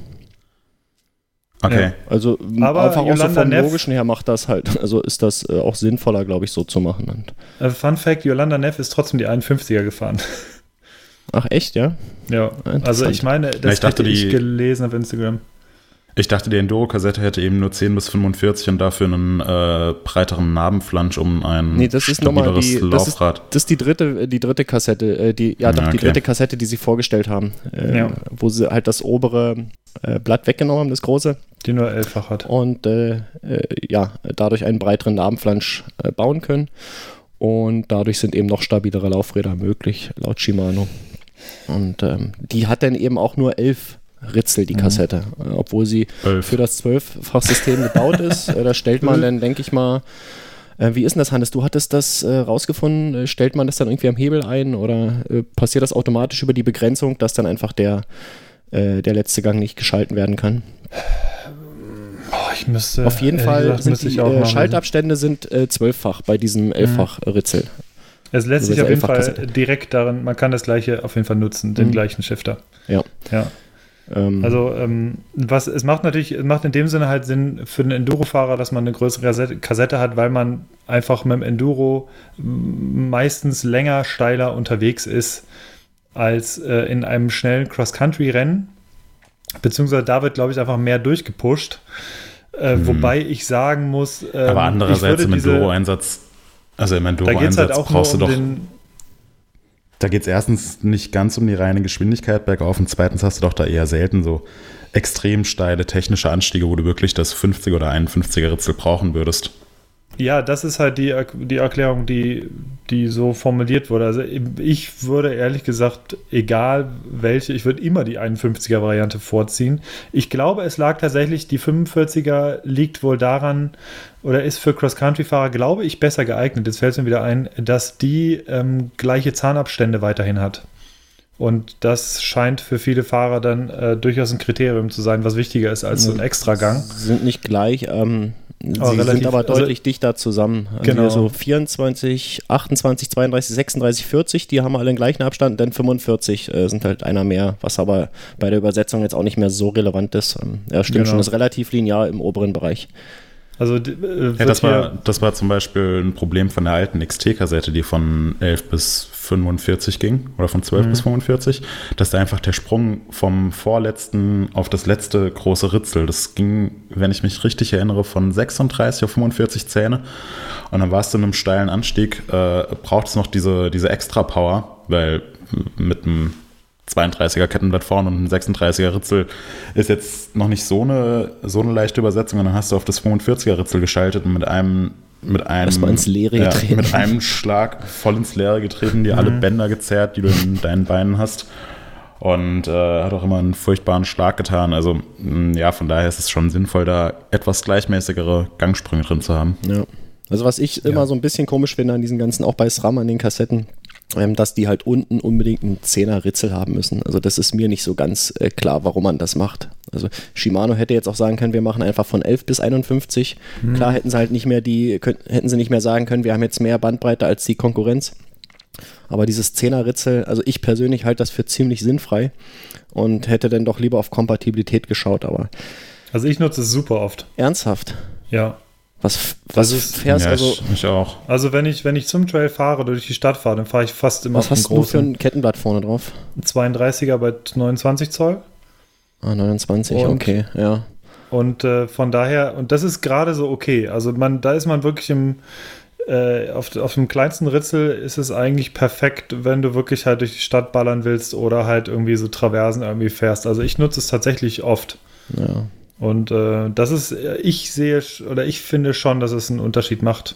Okay. Ja. Also Aber einfach auch so Yolanda vom Neff- Logischen her macht das halt, also ist das äh, auch sinnvoller, glaube ich, so zu machen. Und, Äh, Fun Fact: Yolanda Neff ist trotzdem die 51er gefahren. ach echt, ja? ja, also ich meine, das Ja, ich dachte, hätte ich die- gelesen auf Instagram. Ich dachte, die Enduro-Kassette hätte eben nur 10 bis 45 und dafür einen äh, breiteren Narbenflansch um ein Nee, das ist nochmal stabileres die, das ist, Laufrad. das ist die dritte, die dritte Kassette, äh, die, ja doch, Ja, die okay. dritte Kassette, die sie vorgestellt haben, äh, Ja. wo sie halt das obere äh, Blatt weggenommen haben, das große, Die nur elffach hat. und äh, äh, ja, dadurch einen breiteren Narbenflansch äh, bauen können. Und dadurch sind eben noch stabilere Laufräder möglich, laut Shimano. Und ähm, die hat dann eben auch nur elf Ritzel, die Kassette, äh, obwohl sie Elf. für das Zwölffach-System gebaut ist. Äh, da stellt man dann, denke ich mal, äh, wie ist denn das, Hannes? Du hattest das äh, rausgefunden. Äh, stellt man das dann irgendwie am Hebel ein oder äh, passiert das automatisch über die Begrenzung, dass dann einfach der, äh, der letzte Gang nicht geschalten werden kann? Ich müsste. Auf jeden Fall gesagt, sind die ich auch nachlesen. Schaltabstände sind äh, zwölffach bei diesem elffach-Ritzel. Es lässt Also sich auf jeden Fall direkt darin, man kann das gleiche auf jeden Fall nutzen, den Mhm. gleichen Shifter. Ja. Ja. Ähm, Also, ähm, was, es macht natürlich, es macht in dem Sinne halt Sinn für einen Enduro-Fahrer, dass man eine größere Kassette, hat, weil man einfach mit dem Enduro meistens länger, steiler unterwegs ist als äh, in einem schnellen Cross-Country-Rennen. Beziehungsweise da wird, glaube ich, einfach mehr durchgepusht. Äh, Mhm. Wobei ich sagen muss, ähm, Aber andererseits im Enduro-Einsatz, also im es Enduro-Einsatz halt brauchst um du doch, den, da geht es erstens nicht ganz um die reine Geschwindigkeit bergauf und zweitens hast du doch da eher selten so extrem steile technische Anstiege, wo du wirklich das 50er oder 51er Ritzel brauchen würdest. Ja, das ist halt die, die Erklärung, die, die so formuliert wurde. Also ich würde ehrlich gesagt, egal welche, ich würde immer die 51er-Variante vorziehen. Ich glaube, es lag tatsächlich, die 45er liegt wohl daran, oder ist für Cross-Country-Fahrer, glaube ich, besser geeignet. Jetzt fällt es mir wieder ein, dass die ähm, gleiche Zahnabstände weiterhin hat. Und das scheint für viele Fahrer dann äh, durchaus ein Kriterium zu sein, was wichtiger ist als so ein Extragang. sind nicht gleich, ähm, Aber relativ- sind aber also- deutlich dichter zusammen. Also Genau. hier so 24, 28, 32, 36, 40, die haben alle den gleichen Abstand, dann 45 äh, sind halt einer mehr, was aber bei der Übersetzung jetzt auch nicht mehr so relevant ist. Ähm, ja, stimmt Genau. schon, ist relativ linear im oberen Bereich. Also äh, Ja, das war, das war zum Beispiel ein Problem von der alten XT-Kassette, die von 11 bis 45 ging oder von 12 Mhm. bis 45, dass da einfach der Sprung vom vorletzten auf das letzte große Ritzel, das ging, wenn ich mich richtig erinnere, von 36 auf 45 Zähne und dann warst du in einem steilen Anstieg, äh, braucht es noch diese, diese extra Power, weil mit einem 32er Kettenblatt vorne und ein 36er Ritzel ist jetzt noch nicht so eine, so eine leichte Übersetzung. Und dann hast du auf das 45er Ritzel geschaltet und mit einem, mit einem, ins Leere getreten. mit einem Schlag voll ins Leere getreten, dir alle Bänder gezerrt, die du in deinen Beinen hast. Und äh, hat auch immer einen furchtbaren Schlag getan. Also, mh, ja, von daher ist es schon sinnvoll, da etwas gleichmäßigere Gangsprünge drin zu haben. Ja. Also was ich immer so ein bisschen komisch finde an diesen ganzen, auch bei SRAM an den Kassetten, dass die halt unten unbedingt einen 10er Ritzel haben müssen. Also das ist mir nicht so ganz äh, klar, warum man das macht. Also Shimano hätte jetzt auch sagen können, wir machen einfach von 11 bis 51. Klar hätten sie halt nicht mehr die, könnt, hätten sie nicht mehr sagen können, wir haben jetzt mehr Bandbreite als die Konkurrenz. Aber dieses 10er Ritzel, also ich persönlich halte das für ziemlich sinnfrei und hätte dann doch lieber auf Kompatibilität geschaut, aber Also ich nutze es super oft. ernsthaft. Ja. Was, was ist- fährst ja, also, ich, auch. Also wenn ich, wenn ich zum Trail fahre oder durch die Stadt fahre, dann fahre ich fast immer was auf dem hast du für großen ein Kettenblatt vorne drauf? 32er bei 29 Zoll. Ah, 29, Und- okay, ja. Und äh, von daher, und das ist gerade so okay. Also man, da ist man wirklich im, äh, auf, auf dem kleinsten Ritzel ist es eigentlich perfekt, wenn du wirklich halt durch die Stadt ballern willst oder halt irgendwie so Traversen irgendwie fährst. Also ich nutze es tatsächlich oft. ja. Und äh, das ist, ich sehe oder ich finde schon, dass es einen Unterschied macht.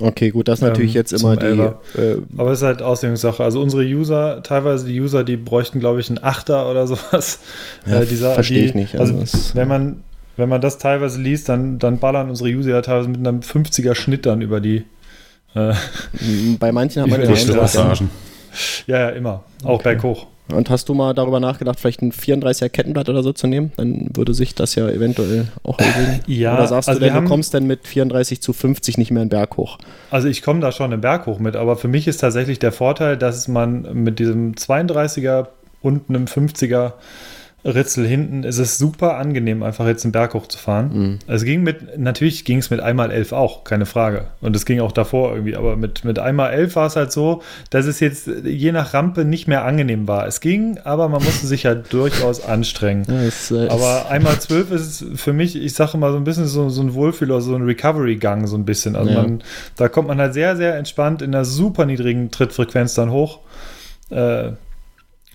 Okay, gut, das ist Ähm, natürlich jetzt zum immer die. Äh, Aber es ist halt Auslegungssache. Also unsere User, teilweise die User, die bräuchten, glaube ich, einen Achter oder sowas. Ja, Äh, dieser- verstehe die- ich nicht. Also, Also wenn man, wenn man das teilweise liest, dann, dann ballern unsere User ja teilweise mit einem 50er Schnitt dann über die. Äh, bei manchen hat man Eindruck. das sagen. Passagen. ja, ja, immer. Auch Okay. berghoch. Und hast du mal darüber nachgedacht, vielleicht ein 34er Kettenblatt oder so zu nehmen? Dann würde sich das ja eventuell auch ergeben. Ja, oder sagst also du denn, du haben- kommst dann mit 34 zu 50 nicht mehr in den Berg hoch? Also ich komme da schon im Berg hoch mit, aber für mich ist tatsächlich der Vorteil, dass man mit diesem 32er und einem 50er Ritzel hinten ist es super angenehm, einfach jetzt den Berg hoch zu fahren. Es ging mit, natürlich ging es mit einmal 11 auch, keine Frage. Und es ging auch davor irgendwie, aber mit, mit einmal 11 war es halt so, dass es jetzt je nach Rampe nicht mehr angenehm war. Es ging, aber man musste sich halt durchaus anstrengen. Ja, es, äh, Aber einmal zwölf ist es für mich, ich sage mal so ein bisschen so, so ein Wohlfühler, so ein Recovery-Gang, so ein bisschen. Also Ja. man, da kommt man halt sehr, sehr entspannt in einer super niedrigen Trittfrequenz dann hoch. Äh, äh,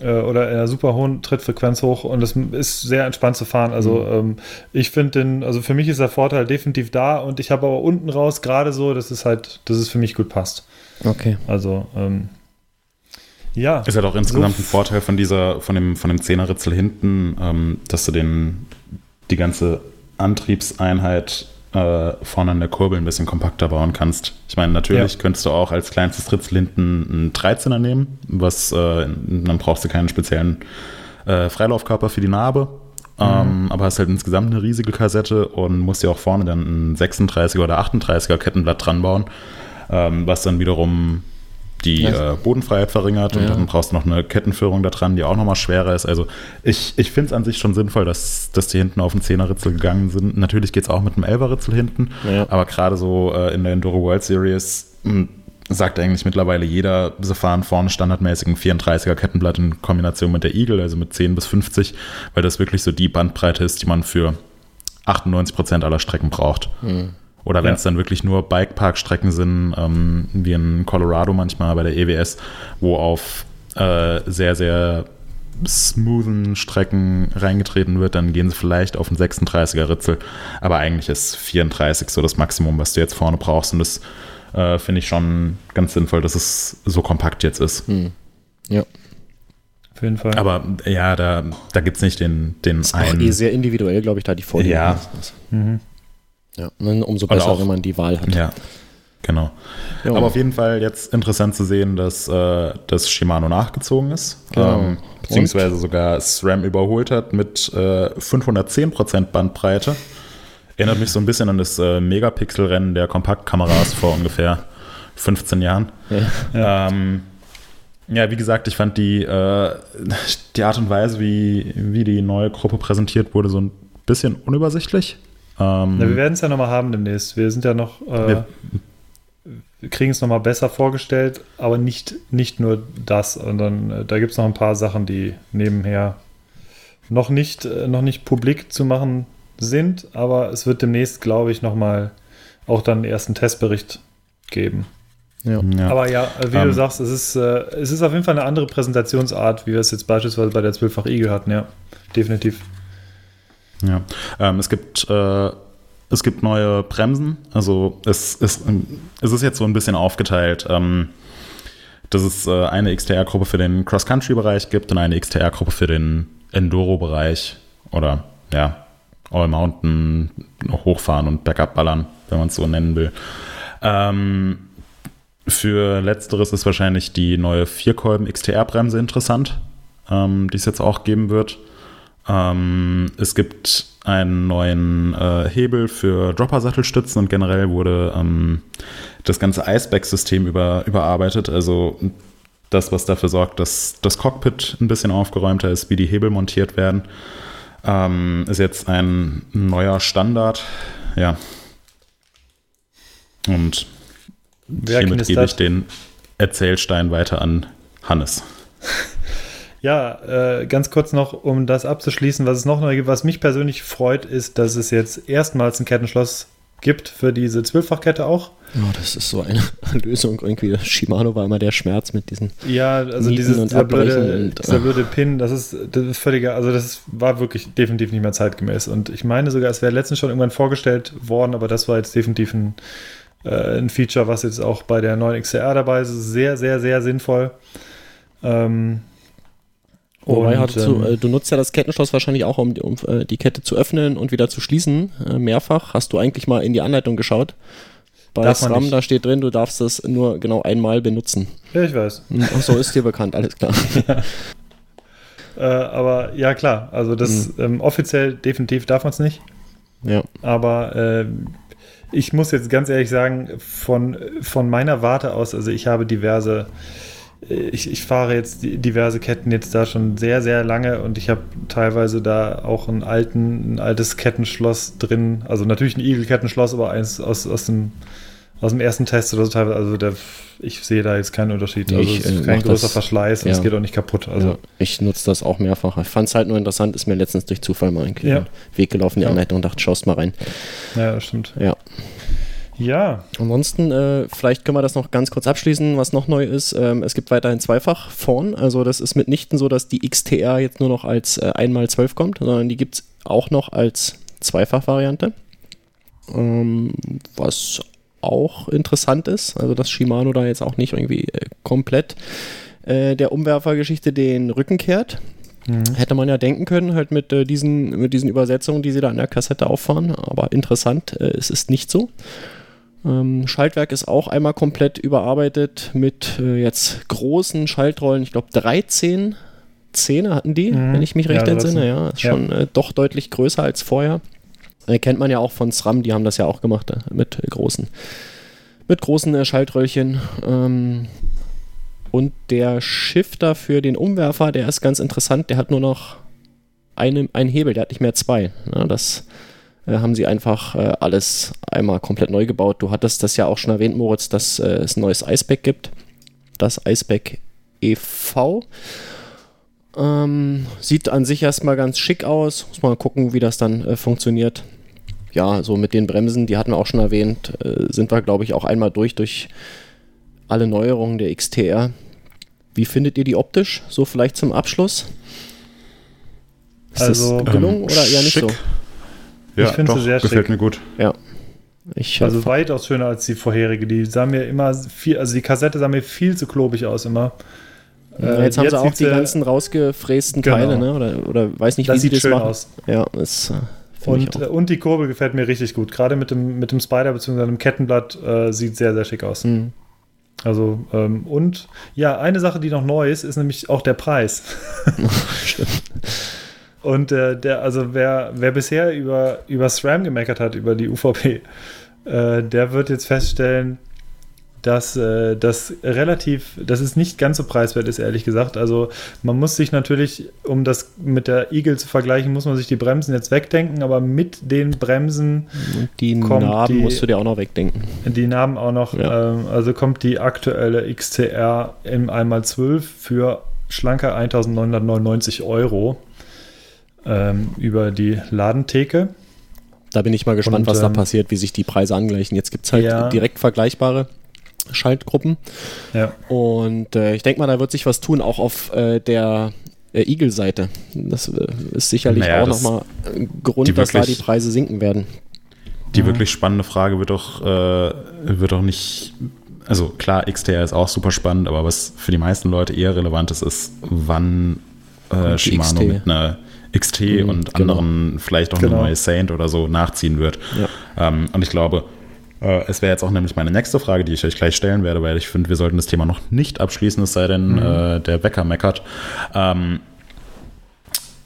oder in einer super hohen Trittfrequenz hoch und es ist sehr entspannt zu fahren. Also Mhm. ähm, ich finde den, also für mich ist der Vorteil definitiv da und ich habe aber unten raus gerade so, dass es halt, dass es für mich gut passt. okay. Also ähm, ja. Ist halt auch insgesamt So- ein Vorteil von dieser, von dem, von dem Zehnerritzel hinten, ähm, dass du den, die ganze Antriebseinheit äh, vorne an der Kurbel ein bisschen kompakter bauen kannst. Ich meine, natürlich Ja. könntest du auch als kleinstes Ritzel hinten einen 13er nehmen, was äh, dann brauchst du keinen speziellen äh, Freilaufkörper für die Narbe. Ähm, aber hast halt insgesamt eine riesige Kassette und musst ja auch vorne dann ein 36er oder 38er Kettenblatt dran bauen, ähm, was dann wiederum die äh, Bodenfreiheit verringert und Ja. dann brauchst du noch eine Kettenführung da dran, die auch nochmal schwerer ist. Also ich, ich finde es an sich schon sinnvoll, dass, dass die hinten auf den 10er-Ritzel gegangen sind. Natürlich geht es auch mit einem 11er-Ritzel hinten, Ja. aber gerade so äh, in der Enduro World Series mh, sagt eigentlich mittlerweile jeder, sie fahren vorne standardmäßig ein 34er Kettenblatt in Kombination mit der Eagle, also mit 10 bis 50, weil das wirklich so die Bandbreite ist, die man für 98 Prozent aller Strecken braucht. Oder wenn Ja. es dann wirklich nur Bikepark-Strecken sind, ähm, wie in Colorado manchmal bei der EWS, wo auf äh, sehr, sehr smoothen Strecken reingetreten wird, dann gehen sie vielleicht auf einen 36er Ritzel. Aber eigentlich ist 34 so das Maximum, was du jetzt vorne brauchst. Und das äh, finde ich schon ganz sinnvoll, dass es so kompakt jetzt ist. Ja. Auf jeden Fall. Aber ja, da, da gibt es nicht den, den Ist auch einen. eh sehr individuell, glaube ich, da die Vorlieben. Ja. Mhm. Ja. Und dann umso Und besser, auch- wenn man die Wahl hat. Ja, genau. Ja. Aber auf jeden Fall jetzt interessant zu sehen, dass äh, das Shimano nachgezogen ist. Genau. Ähm, beziehungsweise sogar SRAM überholt hat mit äh, 510% Bandbreite. Erinnert mich so ein bisschen an das äh, Megapixel-Rennen der Kompaktkameras vor ungefähr 15 Jahren. Ja. Ähm, ja, wie gesagt, ich fand die, äh, die Art und Weise, wie, wie die neue Gruppe präsentiert wurde, so ein bisschen unübersichtlich. Ähm, Ja, wir werden es ja nochmal haben demnächst. Wir sind ja noch, äh, Wir- kriegen es nochmal besser vorgestellt, aber nicht, nicht nur das, sondern äh, da gibt es noch ein paar Sachen, die nebenher noch nicht, äh, noch nicht publik zu machen sind, aber es wird demnächst, glaube ich, nochmal auch dann einen ersten Testbericht geben. Ja. ja. Aber ja, äh, wie Ähm. du sagst, es ist, äh, es ist auf jeden Fall eine andere Präsentationsart, wie wir es jetzt beispielsweise bei der 12-fach Eagle hatten, ja. Definitiv. Ja, ähm, es gibt äh, es gibt neue Bremsen. Also es, es, es ist jetzt so ein bisschen aufgeteilt, ähm, dass es äh, eine XTR-Gruppe für den Cross-Country-Bereich gibt und eine XTR-Gruppe für den Enduro-Bereich oder ja All-Mountain hochfahren und Backup ballern, wenn man es so nennen will. Ähm, für letzteres ist wahrscheinlich die neue Vierkolben XTR-Bremse interessant, ähm, die es jetzt auch geben wird. Ähm, es gibt einen neuen äh, Hebel für Dropper-Sattelstützen und generell wurde ähm, das ganze Iceback-System über, überarbeitet. Also das, was dafür sorgt, dass das Cockpit ein bisschen aufgeräumter ist, wie die Hebel montiert werden, ähm, ist jetzt ein neuer Standard. Ja. Und Wer hiermit gebe ich den Erzählstein weiter an Hannes. Ja, äh, ganz kurz noch, um das abzuschließen, was es noch neu gibt, was mich persönlich freut, ist, dass es jetzt erstmals ein Kettenschloss gibt für diese Zwölffachkette auch. Oh, das ist so eine Lösung irgendwie. Shimano war immer der Schmerz mit diesen. Ja, also Nieten dieses, dieser, blöde, und, dieser ah. blöde Pin, das ist, das ist völliger, also das war wirklich definitiv nicht mehr zeitgemäß. Und ich meine sogar, es wäre letztens schon irgendwann vorgestellt worden, aber das war jetzt definitiv ein, äh, ein Feature, was jetzt auch bei der neuen XR dabei ist. Sehr, sehr, sehr sinnvoll. Ähm, Wobei und, zu, ähm, äh, du nutzt ja das Kettenschloss wahrscheinlich auch, um, um äh, die Kette zu öffnen und wieder zu schließen. Äh, mehrfach. Hast du eigentlich mal in die Anleitung geschaut? Bei SRAM, da steht drin, du darfst das nur genau einmal benutzen. ja, ich weiß. Hm, Ach so, ist dir bekannt, alles klar. Äh, aber ja, klar, also das ähm, offiziell definitiv darf man es nicht. Ja. Aber äh, ich muss jetzt ganz ehrlich sagen, von, von meiner Warte aus, also ich habe diverse, ich, ich fahre jetzt diverse Ketten jetzt da schon sehr, sehr lange und ich habe teilweise da auch einen alten, ein altes Kettenschloss drin. Also natürlich ein Igel-Kettenschloss, aber eins aus, aus dem aus dem ersten Test oder so teilweise, also der, ich sehe da jetzt keinen Unterschied. Also ich, es ist äh, kein großer das- Verschleiß und ja. es geht auch nicht kaputt. Also ja, ich nutze das auch mehrfach. Ich fand es halt nur interessant, ist mir letztens durch Zufall mal irgendwie Ja. Weg gelaufen, die Ja. Anleitung und dachte, schaust mal rein. ja, das stimmt. Ja. Ja, Ansonsten, äh, vielleicht können wir das noch ganz kurz abschließen, was noch neu ist. Ähm, es gibt weiterhin zweifach vorn. Also das ist mitnichten so, dass die XTR jetzt nur noch als äh, 1x12 kommt, sondern die gibt es auch noch als Zweifach-Variante. Ähm, was auch interessant ist, also dass Shimano da jetzt auch nicht irgendwie äh, komplett äh, der Umwerfergeschichte den Rücken kehrt. Hätte man ja denken können, halt mit, äh, diesen, mit diesen Übersetzungen, die sie da an der Kassette auffahren. Aber interessant, äh, es ist nicht so. Ähm, Schaltwerk ist auch einmal komplett überarbeitet mit äh, jetzt großen Schaltrollen. Ich glaube 13 Zähne hatten die, Mhm. wenn ich mich Ja, recht 13. entsinne. Ja, ist Ja. schon äh, doch deutlich größer als vorher. Äh, kennt man ja auch von SRAM, die haben das ja auch gemacht äh, mit großen, mit großen äh, Schaltröllchen. Ähm, und der Shifter für den Umwerfer, der ist ganz interessant. Der hat nur noch eine, einen Hebel, der hat nicht mehr zwei. Ja, das haben sie einfach äh, alles einmal komplett neu gebaut. Du hattest das ja auch schon erwähnt, Moritz, dass äh, es ein neues Iceback gibt. Das Iceback e.V. Ähm, sieht an sich erstmal ganz schick aus. Muss mal gucken, wie das dann äh, funktioniert. Ja, so mit den Bremsen, die hatten wir auch schon erwähnt, äh, sind wir, glaube ich, auch einmal durch durch alle Neuerungen der XTR. Wie findet ihr die optisch? So vielleicht zum Abschluss? Ist Also, das gelungen Ähm, oder eher nicht schick. so? Ja, Ich finde sie sehr gefällt schick. mir gut. Ja. Ich, Also weitaus schöner als die vorherige. Die sah mir immer viel, also die Kassette sah mir viel zu klobig aus immer. Ja, Äh, jetzt haben sie auch die ganzen rausgefrästen Genau. Teile, ne? Oder, oder weiß nicht, Das wie sie sieht das schön machen. aus. Ja, das äh, Und, auch. äh, und die Kurbel gefällt mir richtig gut. Gerade mit dem, mit dem Spider bzw. dem Kettenblatt äh, sieht sehr, sehr schick aus. Hm. Also, ähm, und ja, eine Sache, die noch neu ist, ist nämlich auch der Preis. Stimmt. Und äh, der, also wer, wer bisher über, über SRAM gemeckert hat, über die UVP, äh, der wird jetzt feststellen, dass äh, das relativ, dass es nicht ganz so preiswert ist, ehrlich gesagt. Also man muss sich natürlich, um das mit der Eagle zu vergleichen, muss man sich die Bremsen jetzt wegdenken, aber mit den Bremsen, die kommt Narben die- musst du dir auch noch wegdenken. die Namen auch noch, Ja. ähm, also kommt die aktuelle XTR im 1x12 für schlanke 1999 Euro ähm, über die Ladentheke. Da bin ich mal gespannt, Und, was da ähm, passiert, wie sich die Preise angleichen. Jetzt gibt es halt Ja. direkt vergleichbare Schaltgruppen. Ja. Und äh, ich denke mal, da wird sich was tun, auch auf äh, der äh, Eagle-Seite. Das äh, ist sicherlich Naja, auch nochmal ein Grund, die dass da die wirklich- Preise sinken werden. Die wirklich spannende Frage wird doch, äh, wird doch nicht. Also klar, XTR ist auch super spannend, aber was für die meisten Leute eher relevant ist, ist, wann äh, Shimano XT. mit einer XT Mhm, und genau. anderen, vielleicht auch Genau. eine neue Saint oder so nachziehen wird. Ja. Ähm, und ich glaube, Äh, es wäre jetzt auch nämlich meine nächste Frage, die ich euch gleich stellen werde, weil ich finde, wir sollten das Thema noch nicht abschließen, es sei denn, mhm. äh, der Wecker meckert. Ähm,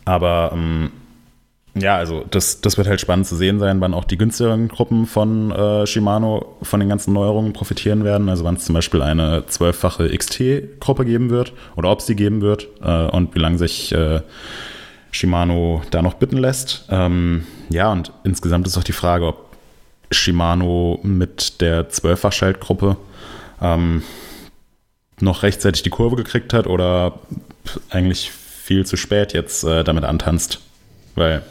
aber ähm, ja, also das, das wird halt spannend zu sehen sein, wann auch die günstigeren Gruppen von äh, Shimano von den ganzen Neuerungen profitieren werden. Also wann es zum Beispiel eine zwölffache XT-Gruppe geben wird oder ob es die geben wird äh, und wie lange sich äh, Shimano da noch bitten lässt. Ähm, ja, und insgesamt ist auch die Frage, ob Shimano mit der Zwölffach-Schaltgruppe ähm, noch rechtzeitig die Kurve gekriegt hat oder eigentlich viel zu spät jetzt äh, damit antanzt. Weil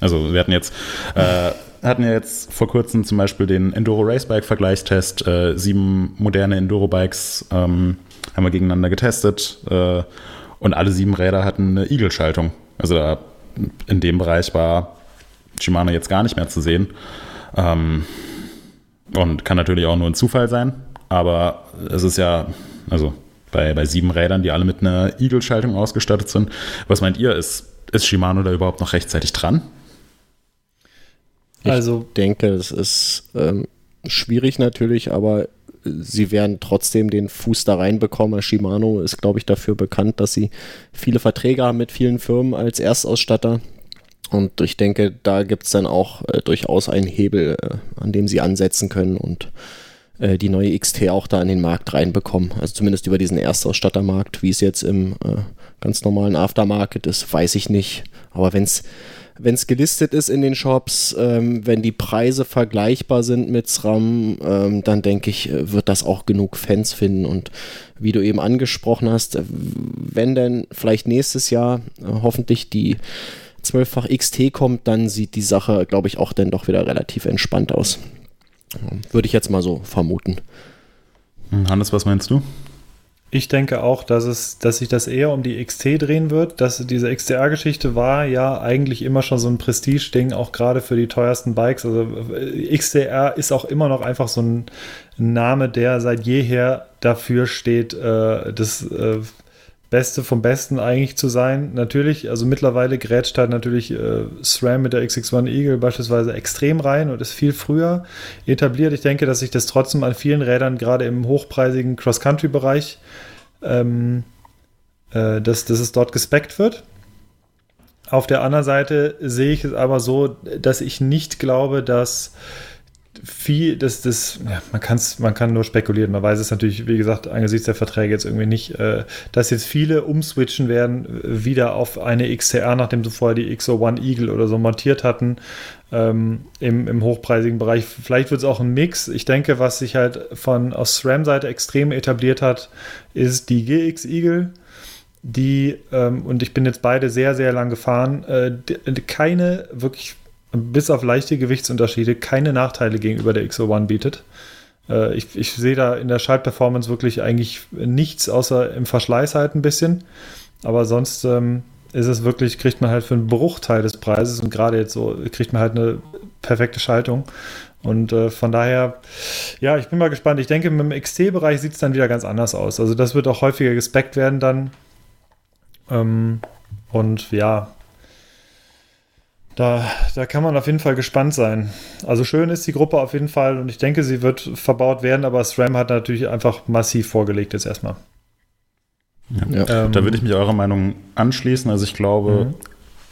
also wir hatten jetzt, äh, hatten ja jetzt vor kurzem zum Beispiel den Enduro Racebike Vergleichstest. Äh, sieben moderne Enduro Bikes ähm, haben wir gegeneinander getestet äh, und alle sieben Räder hatten eine Igel-Schaltung. Also da, in dem Bereich war Shimano jetzt gar nicht mehr zu sehen. Ähm, und kann natürlich auch nur ein Zufall sein, aber es ist ja, also bei, bei sieben Rädern, die alle mit einer Igel-Schaltung ausgestattet sind. Was meint ihr, ist, ist Shimano da überhaupt noch rechtzeitig dran? Ich also, denke, es ist ähm, schwierig natürlich, aber sie werden trotzdem den Fuß da reinbekommen. Shimano ist, glaube ich, dafür bekannt, dass sie viele Verträge haben mit vielen Firmen als Erstausstatter. Und ich denke, da gibt es dann auch äh, durchaus einen Hebel, äh, an dem sie ansetzen können und äh, die neue XT auch da in den Markt reinbekommen. Also zumindest über diesen Erstausstattermarkt, wie es jetzt im äh, ganz normalen Aftermarket ist, weiß ich nicht. Aber wenn es wenn es gelistet ist in den Shops, ähm, wenn die Preise vergleichbar sind mit SRAM, ähm, dann denke ich, äh, wird das auch genug Fans finden. Und wie du eben angesprochen hast, äh, wenn denn vielleicht nächstes Jahr äh, hoffentlich die 12-fach XT kommt, dann sieht die Sache, glaube ich, auch dann doch wieder relativ entspannt aus. Würde ich jetzt mal so vermuten. Hannes, was meinst du? Ich denke auch, dass es, dass sich das eher um die XT drehen wird. Dass diese XTR-Geschichte war ja eigentlich immer schon so ein Prestige-Ding, auch gerade für die teuersten Bikes. Also äh, XTR ist auch immer noch einfach so ein Name, der seit jeher dafür steht, äh, das äh, Beste vom Besten eigentlich zu sein. Natürlich, also mittlerweile grätscht halt natürlich äh, SRAM mit der XX1 Eagle beispielsweise extrem rein und ist viel früher etabliert. Ich denke, dass sich das trotzdem an vielen Rädern, gerade im hochpreisigen Cross-Country-Bereich, ähm, äh, dass, dass es dort gespeckt wird. Auf der anderen Seite sehe ich es aber so, dass ich nicht glaube, dass viel, das, das, ja, man, kann's, man kann nur spekulieren. Man weiß es natürlich, wie gesagt, angesichts der Verträge jetzt irgendwie nicht, äh, dass jetzt viele umswitchen werden, wieder auf eine XTR, nachdem sie vorher die XO1 Eagle oder so montiert hatten, ähm, im, im hochpreisigen Bereich. Vielleicht wird es auch ein Mix. Ich denke, was sich halt von aus SRAM-Seite extrem etabliert hat, ist die GX Eagle die, ähm, und ich bin jetzt beide sehr, sehr lang gefahren, äh, keine wirklich bis auf leichte Gewichtsunterschiede keine Nachteile gegenüber der XO1 bietet. Äh, ich, ich sehe da in der Schaltperformance wirklich eigentlich nichts, außer im Verschleiß halt ein bisschen. Aber sonst ähm, ist es wirklich, kriegt man halt für einen Bruchteil des Preises und gerade jetzt so kriegt man halt eine perfekte Schaltung. Und äh, von daher, ja, ich bin mal gespannt. Ich denke, mit dem XT-Bereich sieht es dann wieder ganz anders aus. Also das wird auch häufiger gespeckt werden dann. Ähm, und ja, da, da kann man auf jeden Fall gespannt sein. Also schön ist die Gruppe auf jeden Fall und ich denke, sie wird verbaut werden, aber SRAM hat natürlich einfach massiv vorgelegt jetzt erstmal. Ja. Ähm, da würde ich mich eurer Meinung anschließen. Also ich glaube,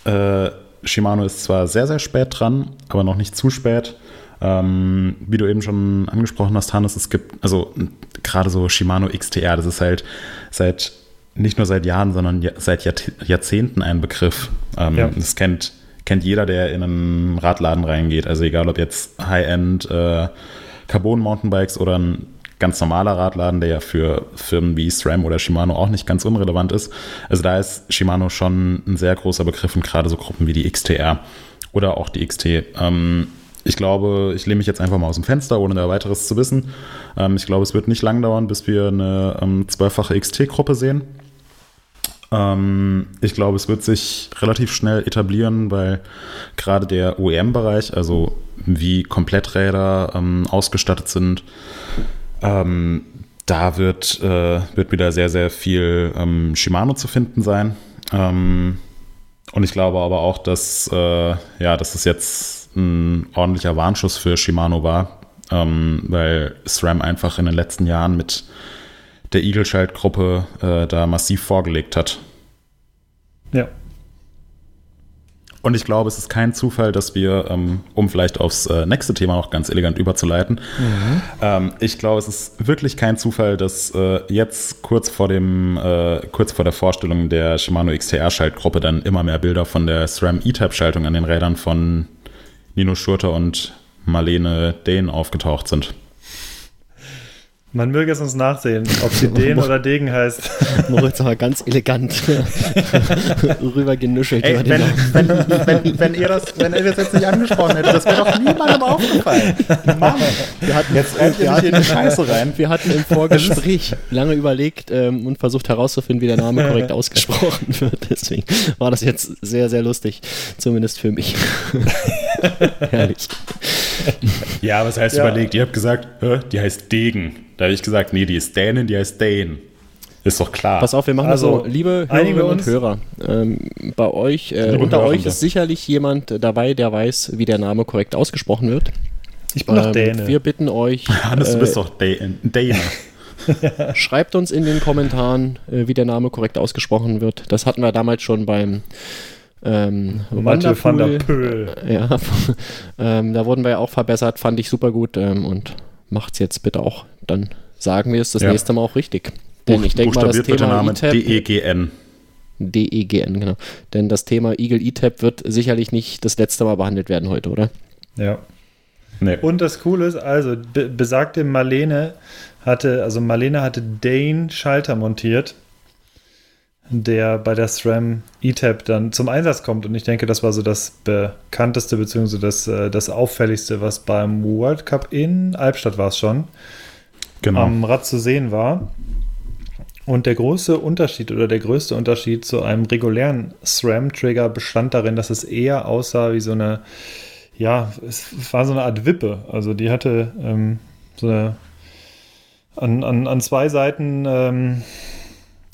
mhm. äh, Shimano ist zwar sehr, sehr spät dran, aber noch nicht zu spät. Ähm, wie du eben schon angesprochen hast, Hannes, es gibt, also gerade so Shimano XTR, das ist halt seit, nicht nur seit Jahren, sondern seit Jahrzehnten ein Begriff. Ähm, ja. Das kennt kennt jeder, der in einen Radladen reingeht. Also egal, ob jetzt High-End äh, Carbon-Mountainbikes oder ein ganz normaler Radladen, der ja für Firmen wie SRAM oder Shimano auch nicht ganz unrelevant ist. Also da ist Shimano schon ein sehr großer Begriff und gerade so Gruppen wie die XTR oder auch die XT. Ähm, ich glaube, ich lehne mich jetzt einfach mal aus dem Fenster, ohne da weiteres zu wissen. Ähm, ich glaube, es wird nicht lang dauern, bis wir eine ähm, zwölffache XT-Gruppe sehen. Ähm, ich glaube, es wird sich relativ schnell etablieren, weil gerade der OEM-Bereich, also wie Kompletträder ähm, ausgestattet sind, ähm, da wird, äh, wird wieder sehr, sehr viel ähm, Shimano zu finden sein. Ähm, und ich glaube aber auch, dass, äh, ja, dass es jetzt ein ordentlicher Warnschuss für Shimano war, ähm, weil SRAM einfach in den letzten Jahren mit der Eagle-Schaltgruppe äh, da massiv vorgelegt hat. Ja. Und ich glaube, es ist kein Zufall, dass wir, ähm, um vielleicht aufs äh, nächste Thema noch ganz elegant überzuleiten, mhm. ähm, ich glaube, es ist wirklich kein Zufall, dass äh, jetzt kurz vor dem, äh, kurz vor der Vorstellung der Shimano XTR-Schaltgruppe dann immer mehr Bilder von der SRAM E-Type-Schaltung an den Rädern von Nino Schurter und Marlene Dehn aufgetaucht sind. Man möge es uns nachsehen, ob sie Den oder Degen heißt. Moritz aber ganz elegant rüber genuschelt. Ey, wenn, wenn, wenn, wenn, ihr das, wenn ihr das jetzt nicht angesprochen hättet, das wäre doch niemandem aufgefallen. Mann, wir hatten jetzt wir hatten, in die Scheiße rein. Wir hatten im Vorgespräch lange überlegt ähm, und versucht herauszufinden, wie der Name korrekt ausgesprochen wird. Deswegen war das jetzt sehr, sehr lustig. Zumindest für mich. Herrlich. Ja, was heißt ja. überlegt? Ihr habt gesagt, die heißt Degen. Da habe ich gesagt, nee, die ist Dänin, die heißt Dane. Ist doch klar. Pass auf, wir machen also, so, liebe Hörerinnen und Hörer, ähm, bei euch, äh, unter euch ist sicherlich jemand dabei, der weiß, wie der Name korrekt ausgesprochen wird. Ich bin ähm, doch Däne. Wir bitten euch. Hannes, äh, du bist doch Däne. Schreibt uns in den Kommentaren, äh, wie der Name korrekt ausgesprochen wird. Das hatten wir damals schon beim ähm, Mathieu van der Pöhl. Ja, ähm, da wurden wir ja auch verbessert, fand ich super gut ähm, und macht's jetzt bitte auch. Dann sagen wir es das ja. nächste Mal auch richtig. Denn ich denke mal, das Thema ETAP, DEGN. DEGN, genau. Denn das Thema Eagle ETAP wird sicherlich nicht das letzte Mal behandelt werden heute, oder? Ja. Nee. Und das Coole ist, also be besagte Marlene hatte, also Marlene hatte Dane Schalter montiert der bei der SRAM ETAP dann zum Einsatz kommt. Und ich denke, das war so das bekannteste bzw. Das, äh, das auffälligste, was beim World Cup in Albstadt war es schon, genau. am Rad zu sehen war. Und der große Unterschied oder der größte Unterschied zu einem regulären SRAM-Trigger bestand darin, dass es eher aussah wie so eine, ja, es war so eine Art Wippe. Also die hatte ähm, so eine an, an, an zwei Seiten ähm,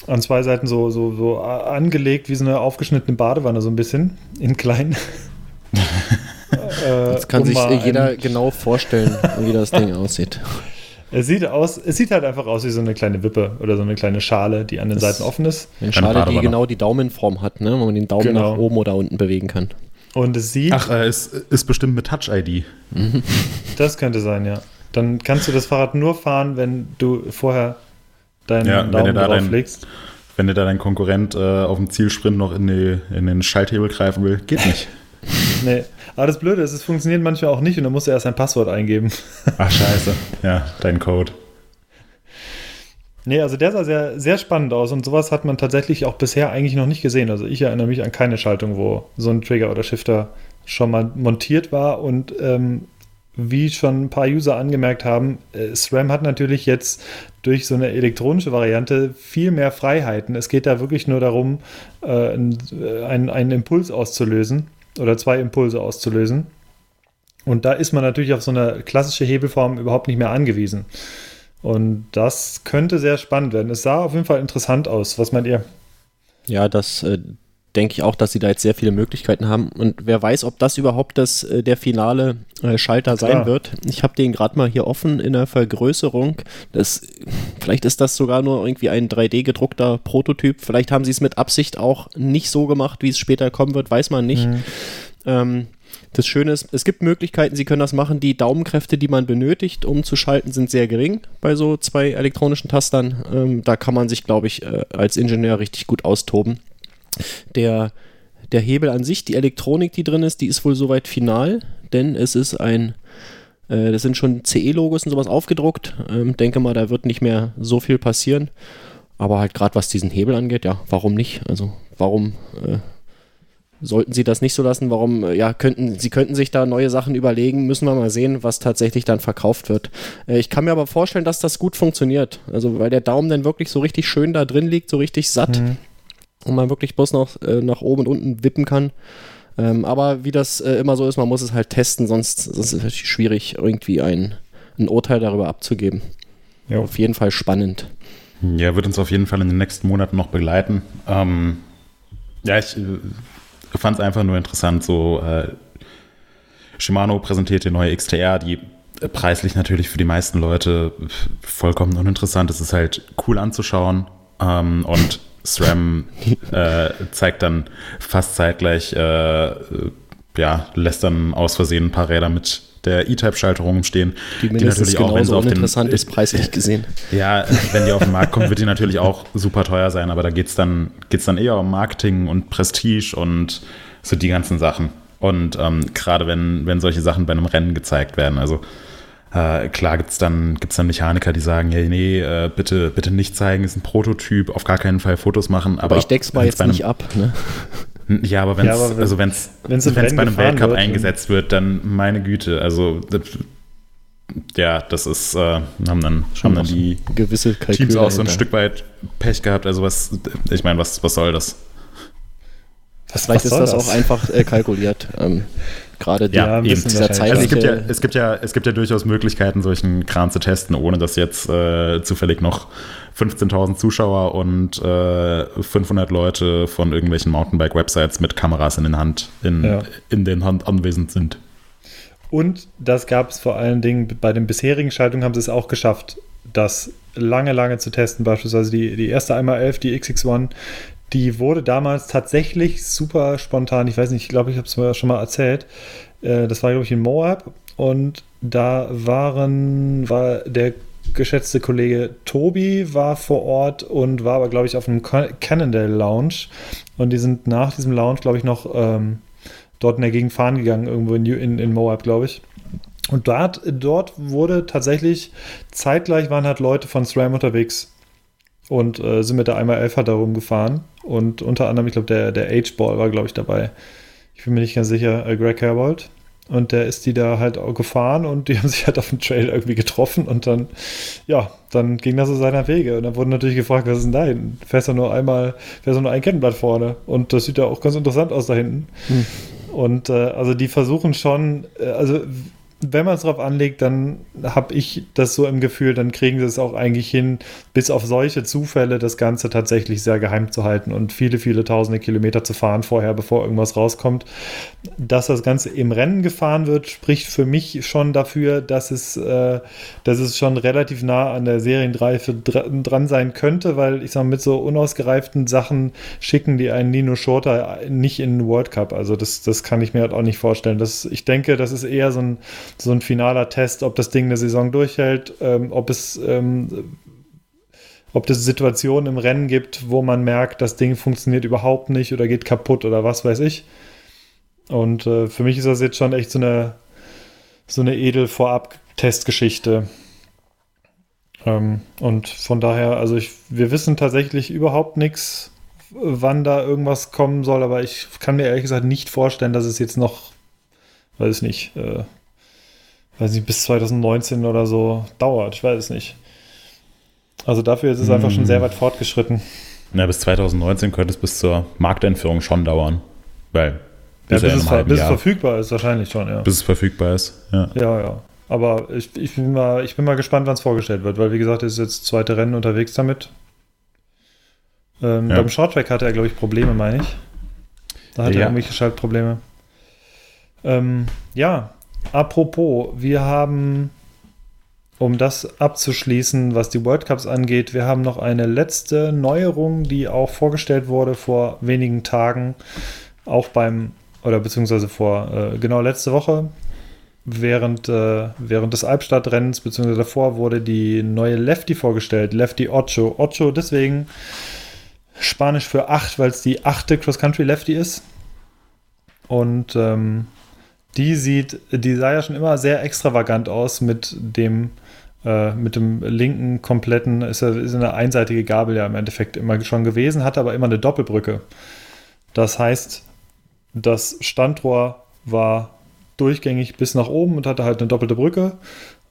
an zwei Seiten so, so, so angelegt wie so eine aufgeschnittene Badewanne, so ein bisschen, in klein. äh, Jetzt kann um sich jeder genau vorstellen, wie das Ding aussieht. Es sieht, aus, es sieht halt einfach aus wie so eine kleine Wippe oder so eine kleine Schale, die an den das Seiten offen ist. Eine Schale, die genau die Daumenform hat, ne? wo man den Daumen genau. nach oben oder unten bewegen kann. Und es sieht. Ach, äh, es ist bestimmt mit Touch-ID. Das könnte sein, ja. Dann kannst du das Fahrrad nur fahren, wenn du vorher deinen ja, Daumen drauflegst. wenn dir da dein Konkurrent äh, auf dem Zielsprint noch in, die, in den Schalthebel greifen will, geht nicht. nee, aber das Blöde ist, es funktioniert manchmal auch nicht und dann musst du erst ein Passwort eingeben. Ach, scheiße. Ja, dein Code. Nee, also der sah sehr, sehr spannend aus und sowas hat man tatsächlich auch bisher eigentlich noch nicht gesehen. Also ich erinnere mich an keine Schaltung, wo so ein Trigger oder Shifter schon mal montiert war und ähm, wie schon ein paar User angemerkt haben, äh, SRAM hat natürlich jetzt durch so eine elektronische Variante viel mehr Freiheiten. Es geht da wirklich nur darum, äh, äh, einen, einen Impuls auszulösen oder zwei Impulse auszulösen. Und da ist man natürlich auf so eine klassische Hebelform überhaupt nicht mehr angewiesen. Und das könnte sehr spannend werden. Es sah auf jeden Fall interessant aus. Was meint ihr? Ja, das denke ich auch, dass sie da jetzt sehr viele Möglichkeiten haben. Und wer weiß, ob das überhaupt das, äh, der finale äh, Schalter Klar. sein wird. Ich habe den gerade mal hier offen in der Vergrößerung. Das, vielleicht ist das sogar nur irgendwie ein 3D-gedruckter Prototyp. Vielleicht haben sie es mit Absicht auch nicht so gemacht, wie es später kommen wird, weiß man nicht. Mhm. Ähm, das Schöne ist, es gibt Möglichkeiten, Sie können das machen. Die Daumenkräfte, die man benötigt, um zu schalten, sind sehr gering bei so zwei elektronischen Tastern. Ähm, da kann man sich, glaube ich, äh, als Ingenieur richtig gut austoben. Der, der Hebel an sich, die Elektronik, die drin ist, die ist wohl soweit final, denn es ist ein, äh, das sind schon CE-Logos und sowas aufgedruckt. Ähm, denke mal, da wird nicht mehr so viel passieren. Aber halt gerade was diesen Hebel angeht, ja, warum nicht? Also warum äh, sollten sie das nicht so lassen? Warum, äh, ja, könnten, sie könnten sich da neue Sachen überlegen, müssen wir mal sehen, was tatsächlich dann verkauft wird. Äh, ich kann mir aber vorstellen, dass das gut funktioniert. Also, weil der Daumen dann wirklich so richtig schön da drin liegt, so richtig satt. Mhm und man wirklich bloß noch äh, nach oben und unten wippen kann. Ähm, aber wie das äh, immer so ist, man muss es halt testen, sonst, sonst ist es schwierig, irgendwie ein, ein Urteil darüber abzugeben. Ja. Auf jeden Fall spannend. Ja, wird uns auf jeden Fall in den nächsten Monaten noch begleiten. Ähm, ja, ich äh, fand es einfach nur interessant, so äh, Shimano präsentiert die neue XTR, die preislich natürlich für die meisten Leute vollkommen uninteressant. Es ist halt cool anzuschauen ähm, und SRAM äh, zeigt dann fast zeitgleich, äh, ja, lässt dann aus Versehen ein paar Räder mit der E-Type-Schalterung stehen. Die, die natürlich auch, wenn sie auf uninteressant den, ist, preislich gesehen. Ja, wenn die auf den Markt kommt, wird die natürlich auch super teuer sein, aber da geht es dann, geht's dann eher um Marketing und Prestige und so die ganzen Sachen. Und ähm, gerade wenn, wenn solche Sachen bei einem Rennen gezeigt werden, also äh, klar gibt es dann, gibt's dann Mechaniker, die sagen, hey, nee, äh, bitte, bitte nicht zeigen, ist ein Prototyp, auf gar keinen Fall Fotos machen. Aber, aber ich deck's mal jetzt einem, nicht ab, ne? Ja, aber wenn es ja, also wenn's, wenn's, wenn's bei einem Weltcup wird, eingesetzt wird, dann meine Güte, also ja, das ist, äh, haben dann, haben dann die gewisse Teams auch so ein Stück weit Pech gehabt. Also was, ich meine, was, was soll das? Was, Vielleicht ist das, das, auch einfach äh, kalkuliert. Ähm, Gerade die, ja, eben. dieser also es, gibt ja, es, gibt ja, es gibt ja durchaus Möglichkeiten, solchen Kran zu testen, ohne dass jetzt äh, zufällig noch 15.000 Zuschauer und äh, 500 Leute von irgendwelchen Mountainbike-Websites mit Kameras in den Hand, in, ja. in den Hand anwesend sind. Und das gab es vor allen Dingen bei den bisherigen Schaltungen haben sie es auch geschafft, das lange, lange zu testen. Beispielsweise die, die erste einmal 11, die XX1, die wurde damals tatsächlich super spontan. Ich weiß nicht, ich glaube, ich habe es schon mal erzählt. Äh, das war, glaube ich, in Moab. Und da waren, war der geschätzte Kollege Tobi war vor Ort und war aber, glaube ich, auf dem Cannondale Lounge. Und die sind nach diesem Lounge, glaube ich, noch ähm, dort in der Gegend fahren gegangen, irgendwo in, in, in Moab, glaube ich. Und dort, dort wurde tatsächlich zeitgleich waren halt Leute von SRAM unterwegs und äh, sind mit der einmal 11 da rumgefahren. Und unter anderem, ich glaube, der, der H-Ball war, glaube ich, dabei. Ich bin mir nicht ganz sicher, äh, Greg Herbold. Und der ist die da halt auch gefahren und die haben sich halt auf dem Trail irgendwie getroffen und dann, ja, dann ging das so seiner Wege. Und dann wurde natürlich gefragt, was ist denn da hinten? Fährst du nur einmal, fährst du nur ein Kettenblatt vorne? Und das sieht ja auch ganz interessant aus da hinten. Hm. Und äh, also die versuchen schon, äh, also wenn man es drauf anlegt, dann habe ich das so im Gefühl, dann kriegen sie es auch eigentlich hin, bis auf solche Zufälle das Ganze tatsächlich sehr geheim zu halten und viele, viele tausende Kilometer zu fahren vorher, bevor irgendwas rauskommt. Dass das Ganze im Rennen gefahren wird, spricht für mich schon dafür, dass es, äh, dass es schon relativ nah an der Serienreife dran sein könnte, weil ich sage, mit so unausgereiften Sachen schicken die einen Nino Shorter nicht in den World Cup. Also das, das kann ich mir halt auch nicht vorstellen. Das, ich denke, das ist eher so ein so ein finaler Test, ob das Ding eine Saison durchhält, ähm, ob es ähm, ob es Situationen im Rennen gibt, wo man merkt, das Ding funktioniert überhaupt nicht oder geht kaputt oder was weiß ich. Und äh, für mich ist das jetzt schon echt so eine so eine edel Vorab-Testgeschichte. Ähm, und von daher, also ich, wir wissen tatsächlich überhaupt nichts, wann da irgendwas kommen soll, aber ich kann mir ehrlich gesagt nicht vorstellen, dass es jetzt noch, weiß ich nicht, äh, weiß nicht, bis 2019 oder so dauert. Ich weiß es nicht. Also dafür ist es einfach schon sehr hm. weit fortgeschritten. Na, bis 2019 könnte es bis zur Markteinführung schon dauern. Weil ja, bis, es, bis es, verfügbar ist, wahrscheinlich schon, ja. Bis es verfügbar ist, ja. Ja, ja. Aber ich, ich, bin, mal, ich bin mal gespannt, wann es vorgestellt wird, weil wie gesagt, es ist jetzt zweite Rennen unterwegs damit. Ähm, ja. Beim Shorttrack hatte er, glaube ich, Probleme, meine ich. Da hat ja. er irgendwelche Schaltprobleme. Ähm, ja, Apropos, wir haben, um das abzuschließen, was die World Cups angeht, wir haben noch eine letzte Neuerung, die auch vorgestellt wurde vor wenigen Tagen, auch beim, oder beziehungsweise vor, äh, genau letzte Woche, während, äh, während des Albstadtrennens, beziehungsweise davor, wurde die neue Lefty vorgestellt, Lefty Ocho. Ocho deswegen Spanisch für acht, weil es die achte Cross-Country Lefty ist. Und ähm, die sieht, die sah ja schon immer sehr extravagant aus mit dem, äh, mit dem linken kompletten, ist, ist eine einseitige Gabel ja im Endeffekt immer schon gewesen, hatte aber immer eine Doppelbrücke. Das heißt, das Standrohr war durchgängig bis nach oben und hatte halt eine doppelte Brücke,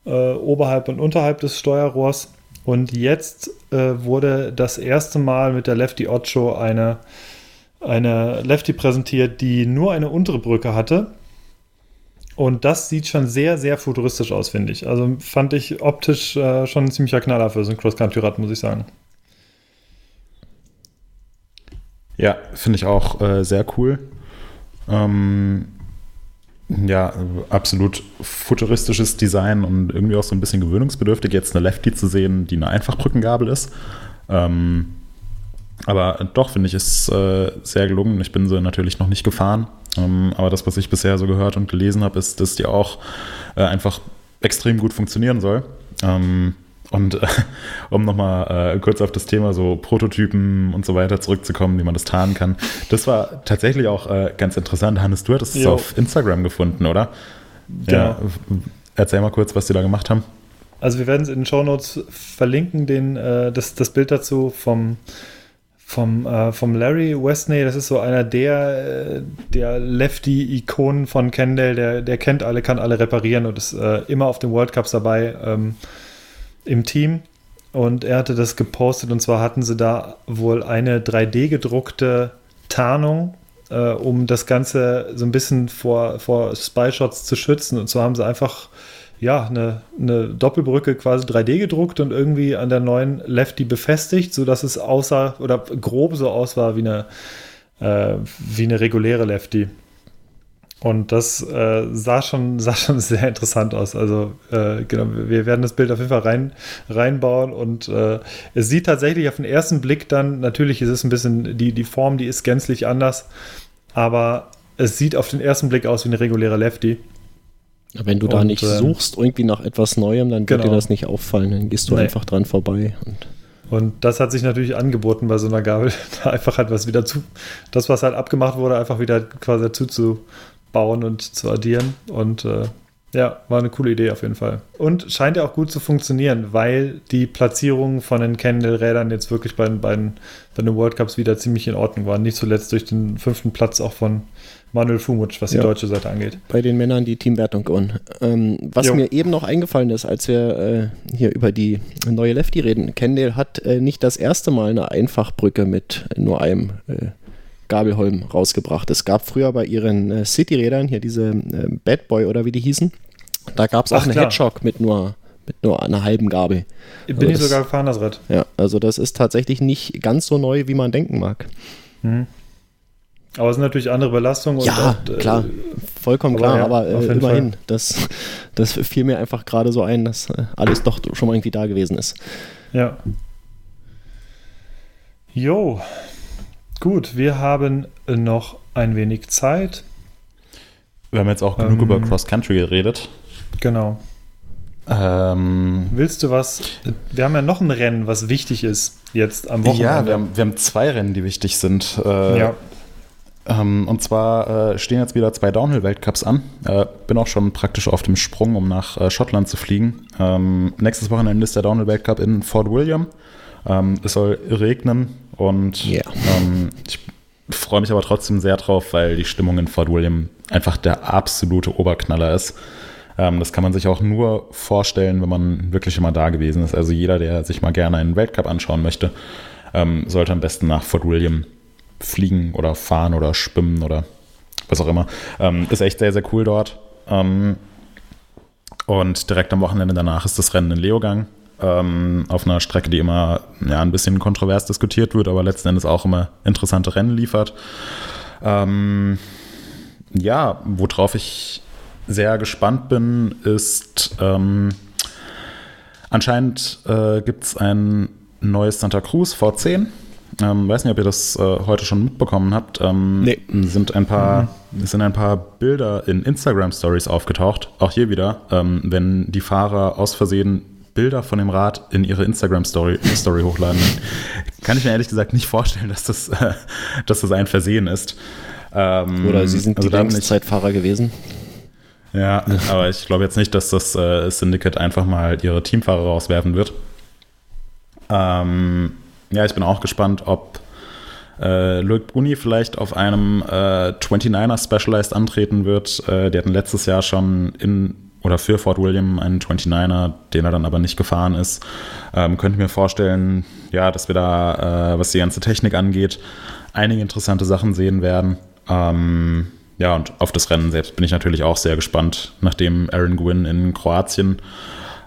äh, oberhalb und unterhalb des Steuerrohrs. Und jetzt äh, wurde das erste Mal mit der Lefty Ocho eine, eine Lefty präsentiert, die nur eine untere Brücke hatte und das sieht schon sehr, sehr futuristisch aus, finde ich. Also fand ich optisch äh, schon ein ziemlicher Knaller für so ein Cross-Country-Rad, muss ich sagen. Ja, finde ich auch äh, sehr cool. Ähm, ja, absolut futuristisches Design und irgendwie auch so ein bisschen gewöhnungsbedürftig, jetzt eine Lefty zu sehen, die eine Einfachbrückengabel ist. Ähm, aber doch, finde ich, ist äh, sehr gelungen. Ich bin sie natürlich noch nicht gefahren. Ähm, aber das, was ich bisher so gehört und gelesen habe, ist, dass die auch äh, einfach extrem gut funktionieren soll. Ähm, und äh, um nochmal äh, kurz auf das Thema so Prototypen und so weiter zurückzukommen, wie man das tarnen kann. Das war tatsächlich auch äh, ganz interessant. Hannes, du hattest es auf Instagram gefunden, oder? Genau. Ja. Erzähl mal kurz, was die da gemacht haben. Also wir werden es in den Show Notes verlinken, den, äh, das, das Bild dazu vom, vom, äh, vom Larry Westney. Das ist so einer der, äh, der Lefty-Ikonen von Kendall. Der, der kennt alle, kann alle reparieren und ist äh, immer auf den World Cups dabei ähm, im Team. Und er hatte das gepostet und zwar hatten sie da wohl eine 3D gedruckte Tarnung, äh, um das Ganze so ein bisschen vor, vor Spy-Shots zu schützen. Und zwar haben sie einfach ja, eine, eine Doppelbrücke quasi 3D gedruckt und irgendwie an der neuen Lefty befestigt, sodass es aussah oder grob so aussah wie eine, äh, wie eine reguläre Lefty. Und das äh, sah, schon, sah schon sehr interessant aus. Also, äh, genau, wir werden das Bild auf jeden Fall rein, reinbauen und äh, es sieht tatsächlich auf den ersten Blick dann, natürlich ist es ein bisschen, die, die Form, die ist gänzlich anders, aber es sieht auf den ersten Blick aus wie eine reguläre Lefty. Wenn du da nicht ähm, suchst, irgendwie nach etwas Neuem, dann wird genau. dir das nicht auffallen. Dann gehst du Nee. einfach dran vorbei. Und Und das hat sich natürlich angeboten bei so einer Gabel, da einfach halt was wieder zu, das, was halt abgemacht wurde, einfach wieder quasi dazu zu bauen und zu addieren. Und äh, ja, war eine coole Idee auf jeden Fall. Und scheint ja auch gut zu funktionieren, weil die Platzierungen von den Kendall-Rädern jetzt wirklich bei, den- bei, den- bei den World Cups wieder ziemlich in Ordnung waren. Nicht zuletzt durch den fünften Platz auch von Manuel Fumutsch, was die Ja. deutsche Seite angeht. bei den Männern die Teamwertung gewonnen. Ähm, was Jo. mir eben noch eingefallen ist, als wir äh, hier über die neue Lefty reden, Kendall hat äh, nicht das erste Mal eine Einfachbrücke mit nur einem äh, Gabelholm rausgebracht. Es gab früher bei ihren äh, City-Rädern hier diese äh, Bad Boy oder wie die hießen, da gab es auch eine klar. Hedgehog mit nur, mit nur einer halben Gabel. Bin Also ich das- sogar gefahren, das Rad. Ja, also das ist tatsächlich nicht ganz so neu, wie man denken mag. Aber es sind natürlich andere Belastungen. und Ja, auch, äh, klar, vollkommen aber klar, ja, aber äh, immerhin, das, das fiel mir einfach gerade so ein, dass äh, alles doch schon mal irgendwie da gewesen ist. Ja. Jo. Gut, wir haben noch ein wenig Zeit. Wir haben jetzt auch genug Ähm. über Cross Country geredet. Genau. Ähm, Willst du was? Wir haben ja noch ein Rennen, was wichtig ist jetzt am Wochenende. ja, wir haben, wir haben zwei Rennen, die wichtig sind. Äh, ja. Ähm, und zwar äh, stehen jetzt wieder zwei Downhill-Weltcups an. Äh, bin auch schon praktisch auf dem Sprung, um nach äh, Schottland zu fliegen. Ähm, nächstes Wochenende ist der Downhill-Weltcup in Fort William. Ähm, es soll regnen und Ja. ähm, ich freue mich aber trotzdem sehr drauf, weil die Stimmung in Fort William einfach der absolute Oberknaller ist. Ähm, das kann man sich auch nur vorstellen, wenn man wirklich immer da gewesen ist. Also jeder, der sich mal gerne einen Weltcup anschauen möchte, ähm, sollte am besten nach Fort William fliegen oder fahren oder schwimmen oder was auch immer. Ähm, ist echt sehr, sehr cool dort. Ähm, und direkt am Wochenende danach ist das Rennen in Leogang. Ähm, auf einer Strecke, die immer ja, ein bisschen kontrovers diskutiert wird, aber letzten Endes auch immer interessante Rennen liefert. Ähm, ja, worauf ich sehr gespannt bin, ist ähm, anscheinend äh, gibt es ein neues Santa Cruz V10. Ähm, weiß nicht, ob ihr das äh, heute schon mitbekommen habt. Ähm, Nee. Sind ein paar, es sind ein paar Bilder in Instagram Stories aufgetaucht. Auch hier wieder, ähm, wenn die Fahrer aus Versehen Bilder von dem Rad in ihre Instagram Story, Story hochladen, kann ich mir ehrlich gesagt nicht vorstellen, dass das, äh, dass das ein Versehen ist. Ähm, Oder sie sind also die da bin ich- Langzeitfahrer gewesen. ja, aber ich glaube jetzt nicht, dass das äh, Syndicate einfach mal ihre Teamfahrer rauswerfen wird. Ähm, ja, ich bin auch gespannt, ob äh, Loic Bruni vielleicht auf einem äh, 29er Specialized antreten wird. Äh, die hatten letztes Jahr schon in oder für Fort William einen 29er, den er dann aber nicht gefahren ist. Ähm, könnte mir vorstellen, ja, dass wir da, äh, was die ganze Technik angeht, einige interessante Sachen sehen werden. Ähm, ja, und auf das Rennen selbst bin ich natürlich auch sehr gespannt, nachdem Aaron Gwynn in Kroatien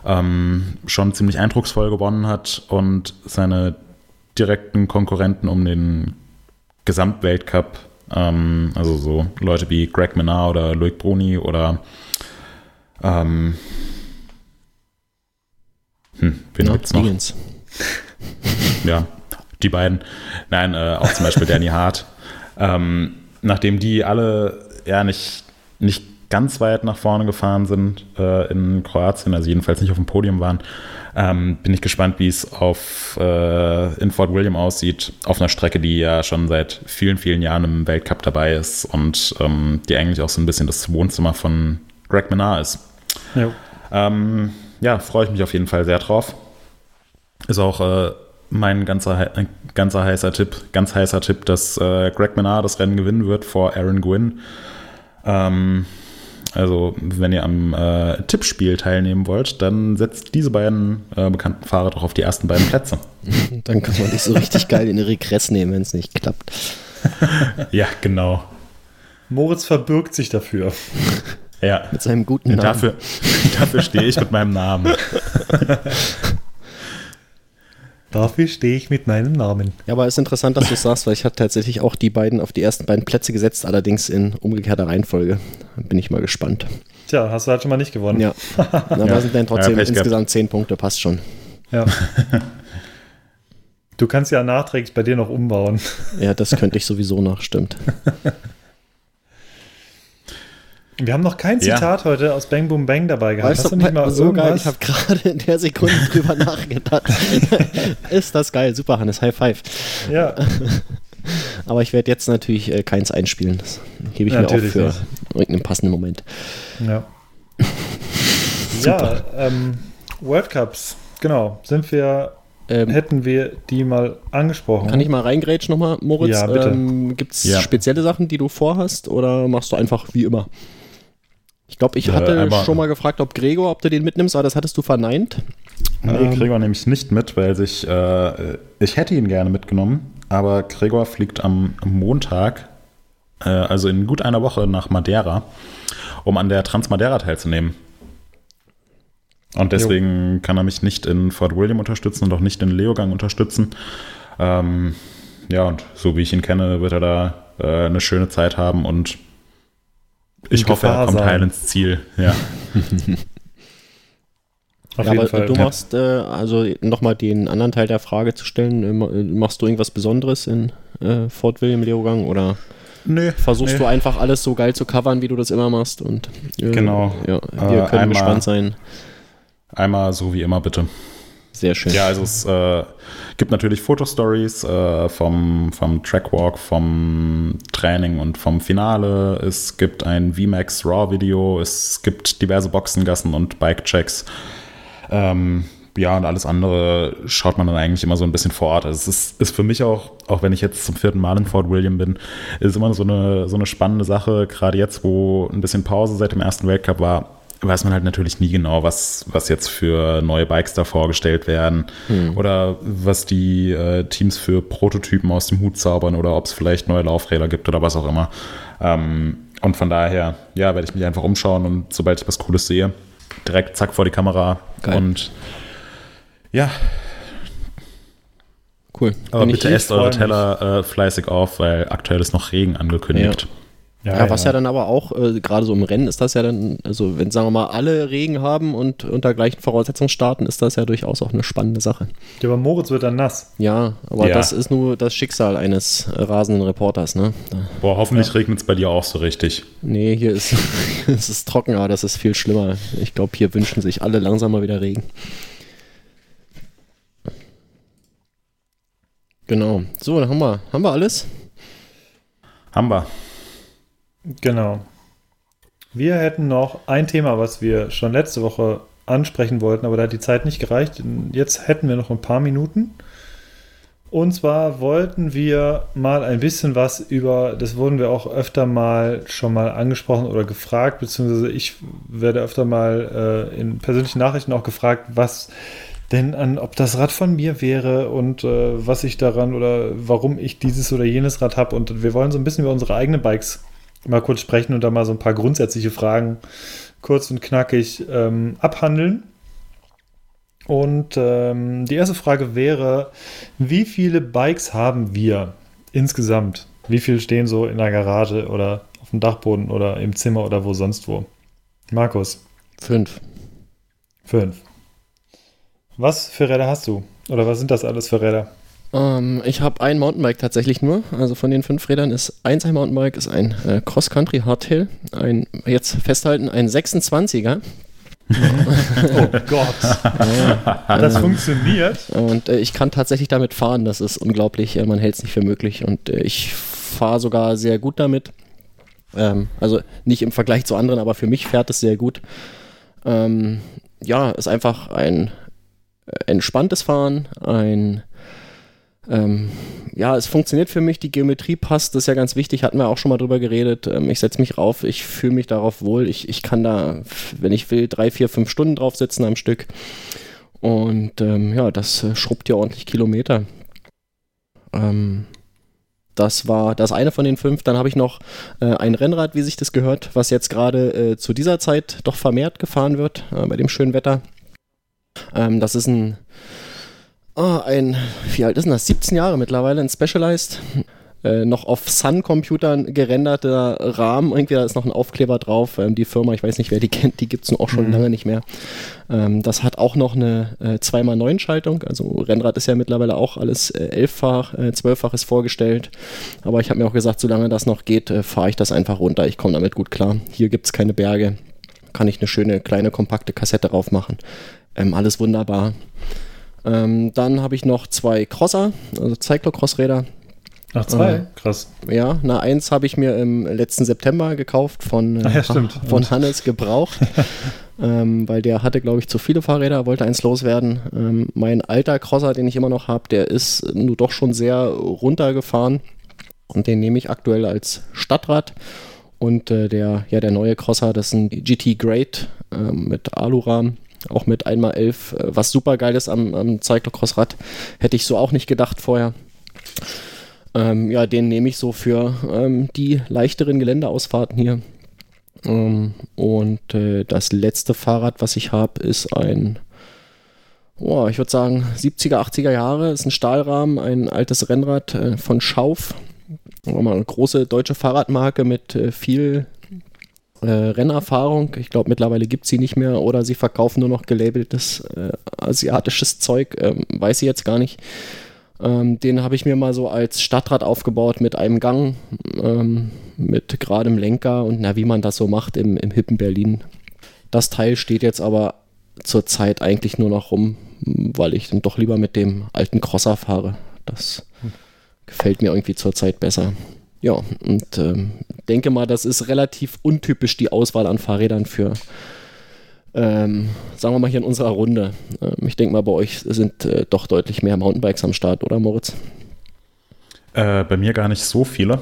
ähm, schon ziemlich eindrucksvoll gewonnen hat und seine direkten Konkurrenten um den Gesamtweltcup Ähm, also so Leute wie Greg Menard oder Loic Bruni oder ähm, hm, wen Ja, gibt's noch? Ja, die beiden. Nein, äh, auch zum Beispiel Danny Hart. Ähm, nachdem die alle ja nicht, nicht ganz weit nach vorne gefahren sind äh, in Kroatien, also jedenfalls nicht auf dem Podium waren, ähm, bin ich gespannt, wie es auf äh, in Fort William aussieht, auf einer Strecke, die ja schon seit vielen, vielen Jahren im Weltcup dabei ist und ähm, die eigentlich auch so ein bisschen das Wohnzimmer von Greg Menard ist. Ja. Ähm, ja, freue ich mich auf jeden Fall sehr drauf. Ist auch äh, mein ganzer, äh, ganzer heißer Tipp, ganz heißer Tipp, dass äh, Greg Menard das Rennen gewinnen wird vor Aaron Gwynn. Ähm, also, wenn ihr am äh, Tippspiel teilnehmen wollt, dann setzt diese beiden äh, bekannten Fahrer doch auf die ersten beiden Plätze. Dann kann man dich so richtig geil in den Regress nehmen, wenn es nicht klappt. ja, genau. Moritz verbirgt sich dafür. Ja, Mit seinem guten Namen. dafür, dafür stehe ich mit meinem Namen. Dafür stehe ich mit meinem Namen. Ja, aber es ist interessant, dass du es sagst, weil ich hatte tatsächlich auch die beiden auf die ersten beiden Plätze gesetzt, allerdings in umgekehrter Reihenfolge. Bin ich mal gespannt. Tja, hast du halt schon mal nicht gewonnen. Ja. Aber Ja. sind dann trotzdem Ja, Pech gehabt. insgesamt zehn Punkte, passt schon. Ja. Du kannst ja nachträglich bei dir noch umbauen. Ja, das könnte ich sowieso noch, stimmt. Wir haben noch kein Ja. Zitat heute aus Bang Boom Bang dabei gehabt. Weißt Hast du, du nicht mal so geil, ich irgendwas? habe gerade in der Sekunde drüber nachgedacht. ist das geil, super Hannes, High Five. Ja, Aber ich werde jetzt natürlich äh, keins einspielen. Das hebe ich Natürlich mir auf nicht. für irgendeinen passenden Moment. ja. ja, ähm, World Cups, genau, sind wir, Ähm, hätten wir die mal angesprochen. Kann ich mal reingrätschen nochmal, Moritz? Ja, bitte. Ähm, Gibt es Ja. spezielle Sachen, die du vorhast oder machst du einfach wie immer? Ich glaube, ich Ja, hatte einmal- schon mal gefragt, ob Gregor, ob du den mitnimmst, aber das hattest du verneint. Nee, Ähm. Gregor nehme ich nicht mit, weil sich, äh, ich hätte ihn gerne mitgenommen, aber Gregor fliegt am Montag, äh, also in gut einer Woche nach Madeira, um an der Transmadeira teilzunehmen. Und deswegen kann er mich nicht in Fort William unterstützen und auch nicht in Leogang unterstützen. Ähm, ja, und so wie ich ihn kenne, wird er da äh, eine schöne Zeit haben und ich hoffe, er Gefahr kommt sein. heil ins Ziel. Ja. Auf ja, jeden aber Fall. du Ja. machst, äh, also nochmal den anderen Teil der Frage zu stellen, äh, äh, machst du irgendwas Besonderes in äh, Fort William Leogang oder Nö, versuchst nee. du einfach alles so geil zu covern, wie du das immer machst? Und äh, Genau. Ja, wir Äh, können einmal- gespannt sein. Einmal so wie immer, bitte. Sehr schön. Ja, also es äh, gibt natürlich Fotostories äh, vom, vom Trackwalk, vom Training und vom Finale. Es gibt ein VMAX RAW-Video. Es gibt diverse Boxengassen und Bike-Checks. Ähm, ja, und alles andere schaut man dann eigentlich immer so ein bisschen vor Ort. Also es ist, ist für mich auch, auch wenn ich jetzt zum vierten Mal in Fort William bin, ist immer so eine, so eine spannende Sache. Gerade jetzt, wo ein bisschen Pause seit dem ersten Weltcup war, weiß man halt natürlich nie genau, was, was jetzt für neue Bikes da vorgestellt werden oder was die äh, Teams für Prototypen aus dem Hut zaubern oder ob es vielleicht neue Laufräder gibt oder was auch immer. Ähm, und von daher, ja, werde ich mich einfach umschauen und sobald ich was Cooles sehe, direkt zack vor die Kamera Geil. und ja, Cool. aber Bin bitte ich, esst eure. Teller äh, fleißig auf, weil aktuell ist noch Regen angekündigt. Ja, was ja dann aber auch, äh, gerade so im Rennen ist das ja dann, also wenn sagen wir mal alle Regen haben und unter gleichen Voraussetzungen starten, ist das ja durchaus auch eine spannende Sache. Ja, aber Moritz wird dann nass. Ja, aber Ja. das ist nur das Schicksal eines rasenden Reporters, ne? Boah, hoffentlich regnet es bei dir auch so richtig. nee, hier ist es ist trocken, aber das ist viel schlimmer. Ich glaube, hier wünschen sich alle langsam mal wieder Regen. Genau. So, dann haben wir, haben wir alles. Haben wir. Genau. Wir hätten noch ein Thema, was wir schon letzte Woche ansprechen wollten, aber da hat die Zeit nicht gereicht. Jetzt hätten wir noch ein paar Minuten. Und zwar wollten wir mal ein bisschen was über, das wurden wir auch öfter mal schon mal angesprochen oder gefragt, beziehungsweise ich werde öfter mal äh, in persönlichen Nachrichten auch gefragt, was denn an, ob das Rad von mir wäre und äh, was ich daran oder warum ich dieses oder jenes Rad habe. Und wir wollen so ein bisschen über unsere eigenen Bikes mal kurz sprechen und da mal so ein paar grundsätzliche Fragen kurz und knackig ähm, abhandeln. Und ähm, die erste Frage wäre, wie viele Bikes haben wir insgesamt? Wie viel stehen so in der Garage oder auf dem Dachboden oder im Zimmer oder wo sonst wo? Markus. Fünf. Fünf. Was für Räder hast du? Oder was sind das alles für Räder? Ähm, ich habe ein Mountainbike tatsächlich nur. Also von den fünf Rädern ist eins ein Mountainbike, ist ein äh, Cross-Country Hardtail. Ein, jetzt festhalten, ein 26er. oh Gott. Ja, das ähm, funktioniert. Und äh, ich kann tatsächlich damit fahren. Das ist unglaublich. Äh, man hält es nicht für möglich. Und äh, ich fahre sogar sehr gut damit. Ähm, also nicht im Vergleich zu anderen, aber für mich fährt es sehr gut. Ähm, ja, ist einfach ein äh, entspanntes Fahren, ein ähm, ja, es funktioniert für mich, die Geometrie passt, das ist ja ganz wichtig, hatten wir auch schon mal drüber geredet. Ähm, ich setze mich rauf, ich fühle mich darauf wohl, ich, ich kann da, wenn ich will, drei, vier, fünf Stunden drauf sitzen am Stück. Und ähm, ja, das äh, schrubbt ja ordentlich Kilometer. Ähm, das war das eine von den fünf. Dann habe ich noch äh, ein Rennrad, wie sich das gehört, was jetzt gerade äh, zu dieser Zeit doch vermehrt gefahren wird, äh, bei dem schönen Wetter. Ähm, das ist ein Oh, ein, wie alt ist denn das? 17 Jahre mittlerweile, ein Specialized. Äh, noch auf Sun-Computern gerenderter Rahmen. Irgendwie da ist noch ein Aufkleber drauf. Ähm, die Firma, ich weiß nicht, wer die kennt, die gibt es auch schon mhm. lange nicht mehr. Ähm, das hat auch noch eine äh, 2x9-Schaltung. Also Rennrad ist ja mittlerweile auch alles äh, elffach, äh, zwölffach ist vorgestellt. Aber ich habe mir auch gesagt, solange das noch geht, äh, fahre ich das einfach runter. Ich komme damit gut klar. Hier gibt es keine Berge. Kann ich eine schöne, kleine, kompakte Kassette drauf machen. Ähm, alles wunderbar. Ähm, dann habe ich noch zwei Crosser, also Cyclocross-Räder. Ach, zwei? Äh, Krass. Ja, na, eins habe ich mir im letzten September gekauft von, äh, ja, von Hannes gebraucht. ähm, weil der hatte, glaube ich, zu viele Fahrräder, wollte eins loswerden. Ähm, mein alter Crosser, den ich immer noch habe, der ist nur doch schon sehr runtergefahren. Und den nehme ich aktuell als Stadtrad. Und äh, der, ja, der neue Crosser, das ist ein GT Great äh, mit Alurahmen auch mit 1x11, äh, was super geil ist am, am Cyclocross-Rad. Hätte ich so auch nicht gedacht vorher. Ähm, ja, den nehme ich so für ähm, die leichteren Geländeausfahrten hier. Ähm, und äh, das letzte Fahrrad, was ich habe, ist ein, oh, ich würde sagen, 70er, 80er Jahre. Ist ein Stahlrahmen, ein altes Rennrad äh, von Schauf. Eine große deutsche Fahrradmarke mit äh, viel äh, Rennerfahrung. Ich glaube, mittlerweile gibt es sie nicht mehr oder sie verkaufen nur noch gelabeltes äh, asiatisches Zeug. Ähm, weiß ich jetzt gar nicht. Ähm, den habe ich mir mal so als Stadtrad aufgebaut mit einem Gang, ähm, mit geradem Lenker und na, wie man das so macht im, im hippen Berlin. Das Teil steht jetzt aber zurzeit eigentlich nur noch rum, weil ich dann doch lieber mit dem alten Crosser fahre. Das hm. gefällt mir irgendwie zurzeit besser. Ja, und ähm, denke mal, das ist relativ untypisch die Auswahl an Fahrrädern für, ähm, sagen wir mal hier in unserer Runde. Ähm, ich denke mal, bei euch sind äh, doch deutlich mehr Mountainbikes am Start, oder Moritz? Äh, bei mir gar nicht so viele.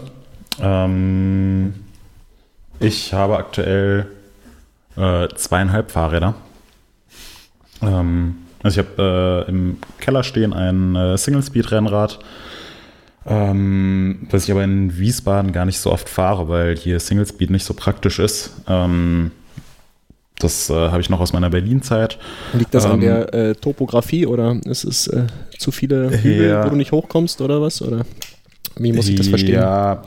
Ähm, ich habe aktuell äh, zweieinhalb Fahrräder. Ähm, also ich habe äh, im Keller stehen ein äh, Single-Speed-Rennrad ähm, was ich aber in Wiesbaden gar nicht so oft fahre, weil hier Single Speed nicht so praktisch ist. Ähm, das äh, habe ich noch aus meiner Berlin-Zeit. Liegt das ähm, an der äh, Topografie oder ist es äh, zu viele Hügel, ja, wo du nicht hochkommst oder was? Oder wie muss ich das verstehen? Ja,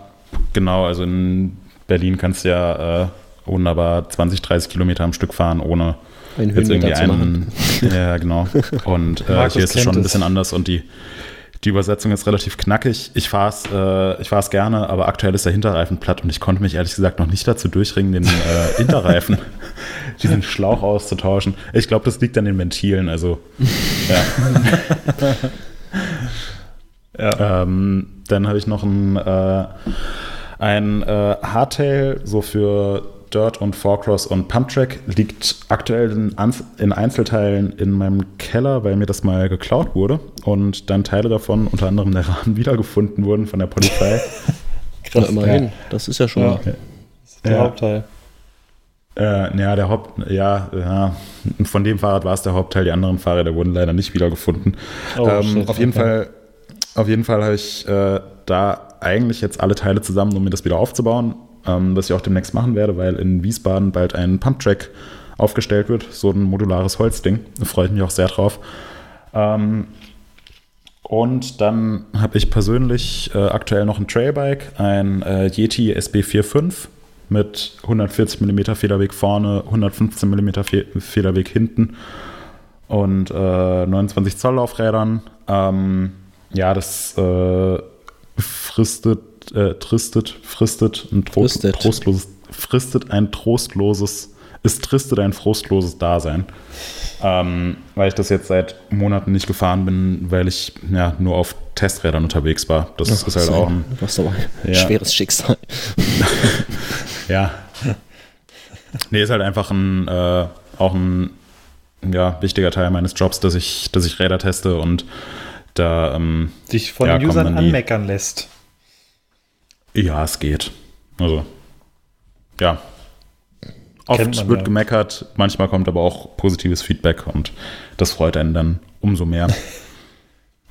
genau. Also in Berlin kannst du ja äh, wunderbar 20, 30 Kilometer am Stück fahren, ohne einen jetzt irgendwie einen. Ja, genau. Und äh, hier ist es schon ein bisschen anders und die die Übersetzung ist relativ knackig. Ich fahre es äh, ich fahr's gerne, aber aktuell ist der Hinterreifen platt und ich konnte mich ehrlich gesagt noch nicht dazu durchringen, den äh, Hinterreifen, diesen Schlauch auszutauschen. Ich glaube, das liegt an den Ventilen. Also, ja. ja. Ähm, dann habe ich noch ein, äh, ein äh, Hardtail, so für Dirt und Forecross und Pumptrack liegt aktuell in, in, Einzelteilen in meinem Keller, weil mir das mal geklaut wurde und dann Teile davon, unter anderem der Rahmen, wiedergefunden wurden von der Polizei. Krass, immerhin. Das ist ja schon ja. der ja. Hauptteil. Äh, ja, der Haupt, ja, ja, von dem Fahrrad war es der Hauptteil. Die anderen Fahrräder wurden leider nicht wiedergefunden. Oh, ähm, auf jeden Fall, auf jeden Fall habe ich äh, da eigentlich jetzt alle Teile zusammen, um mir das wieder aufzubauen ähm, was ich auch demnächst machen werde, weil in Wiesbaden bald ein Pumptrack aufgestellt wird, so ein modulares Holzding. Da freue ich mich auch sehr drauf. Ähm, Und dann habe ich persönlich äh, aktuell noch ein Trailbike, ein äh, Yeti SB45 mit 140 mm Federweg vorne, 115 mm Fe Federweg hinten und äh, 29 Zoll Laufrädern. Ähm, ja, das äh, fristet, äh, tristet, fristet ein Tro Fristet. trostloses, fristet ein trostloses, es tristet ein trostloses Dasein. Ähm, weil ich das jetzt seit Monaten nicht gefahren bin, weil ich ja nur auf Testrädern unterwegs war. Das ist halt auch ein, ein Ja. schweres Schicksal. ja. Nee, ist halt einfach ein, äh, auch ein ja, wichtiger Teil meines Jobs, dass ich, dass ich Räder teste und da, ähm, Dich von Ja, den Usern anmeckern lässt. Ja, es geht. Also, ja. Oft wird ja. gemeckert, manchmal kommt aber auch positives Feedback und das freut einen dann umso mehr.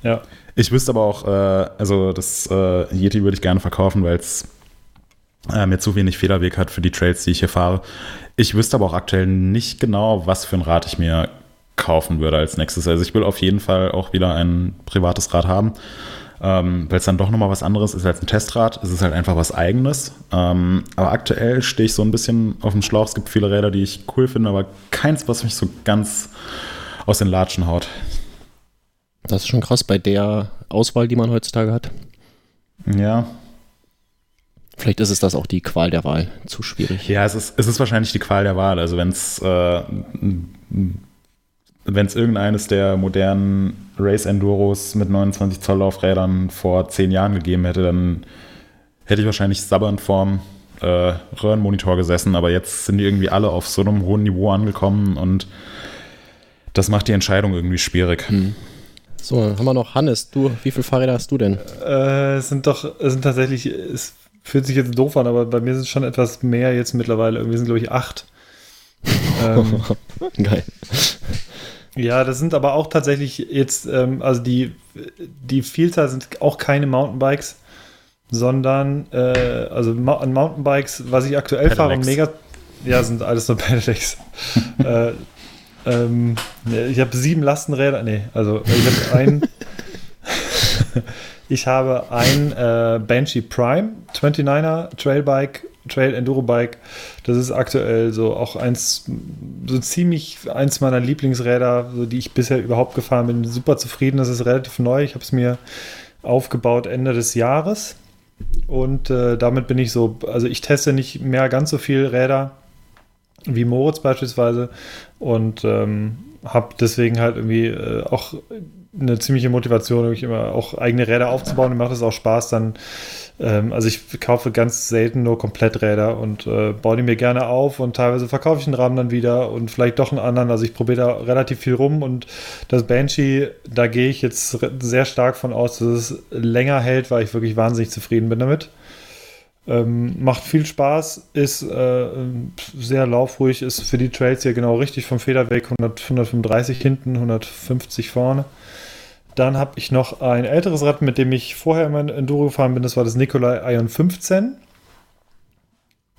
Ja. Ich wüsste aber auch, äh, also das äh, Yeti würde ich gerne verkaufen, weil es äh, mir zu wenig Federweg hat für die Trails, die ich hier fahre. Ich wüsste aber auch aktuell nicht genau, was für ein Rad ich mir kaufen würde als nächstes. Also ich will auf jeden Fall auch wieder ein privates Rad haben, ähm, weil es dann doch nochmal was anderes ist als ein Testrad. Es ist halt einfach was Eigenes. Ähm, aber aktuell stehe ich so ein bisschen auf dem Schlauch. Es gibt viele Räder, die ich cool finde, aber keins, was mich so ganz aus den Latschen haut. Das ist schon krass bei der Auswahl, die man heutzutage hat. Ja, Vielleicht ist es das auch die Qual der Wahl. Zu schwierig. Ja, es ist, es ist wahrscheinlich die Qual der Wahl. Also wenn es äh, wenn es irgendeines der modernen Race Enduros mit 29 Zoll Laufrädern vor zehn Jahren gegeben hätte, dann hätte ich wahrscheinlich sabbernd vorm äh, Röhrenmonitor gesessen. Aber jetzt sind die irgendwie alle auf so einem hohen Niveau angekommen und das macht die Entscheidung irgendwie schwierig. So, dann haben wir noch Hannes. Du, wie viele Fahrräder hast du denn? Äh, es sind doch, es sind tatsächlich, es fühlt sich jetzt doof an, aber bei mir sind es schon etwas mehr jetzt mittlerweile. Irgendwie sind, glaube ich, acht. ähm, Geil. Ja, das sind aber auch tatsächlich jetzt, ähm, also die, die Vielzahl sind auch keine Mountainbikes, sondern äh, also Ma an Mountainbikes, was ich aktuell fahre Pedelecs. mega, ja, sind alles nur Pedelecs. äh, ähm, ne, ich habe sieben Lastenräder, nee, also ich habe ein, ich habe ein äh, Banshee Prime 29er Trailbike, Trail Enduro Bike. Das ist aktuell so auch eins, so ziemlich eins meiner Lieblingsräder, so die ich bisher überhaupt gefahren bin. Super zufrieden, das ist relativ neu. Ich habe es mir aufgebaut Ende des Jahres. Und äh, damit bin ich so, also ich teste nicht mehr ganz so viel Räder wie Moritz beispielsweise und ähm, habe deswegen halt irgendwie äh, auch eine ziemliche Motivation, wirklich immer auch eigene Räder aufzubauen. Mir macht es auch Spaß dann. Ähm, also ich kaufe ganz selten nur Kompletträder und äh, baue die mir gerne auf und teilweise verkaufe ich einen Rahmen dann wieder und vielleicht doch einen anderen. Also ich probiere da relativ viel rum und das Banshee, da gehe ich jetzt sehr stark von aus, dass es länger hält, weil ich wirklich wahnsinnig zufrieden bin damit. Ähm, macht viel Spaß, ist äh, sehr laufruhig, ist für die Trails hier genau richtig vom Federweg 100, 135 hinten, 150 vorne. Dann habe ich noch ein älteres Rad, mit dem ich vorher immer in Enduro gefahren bin, das war das Nikolai Ion 15.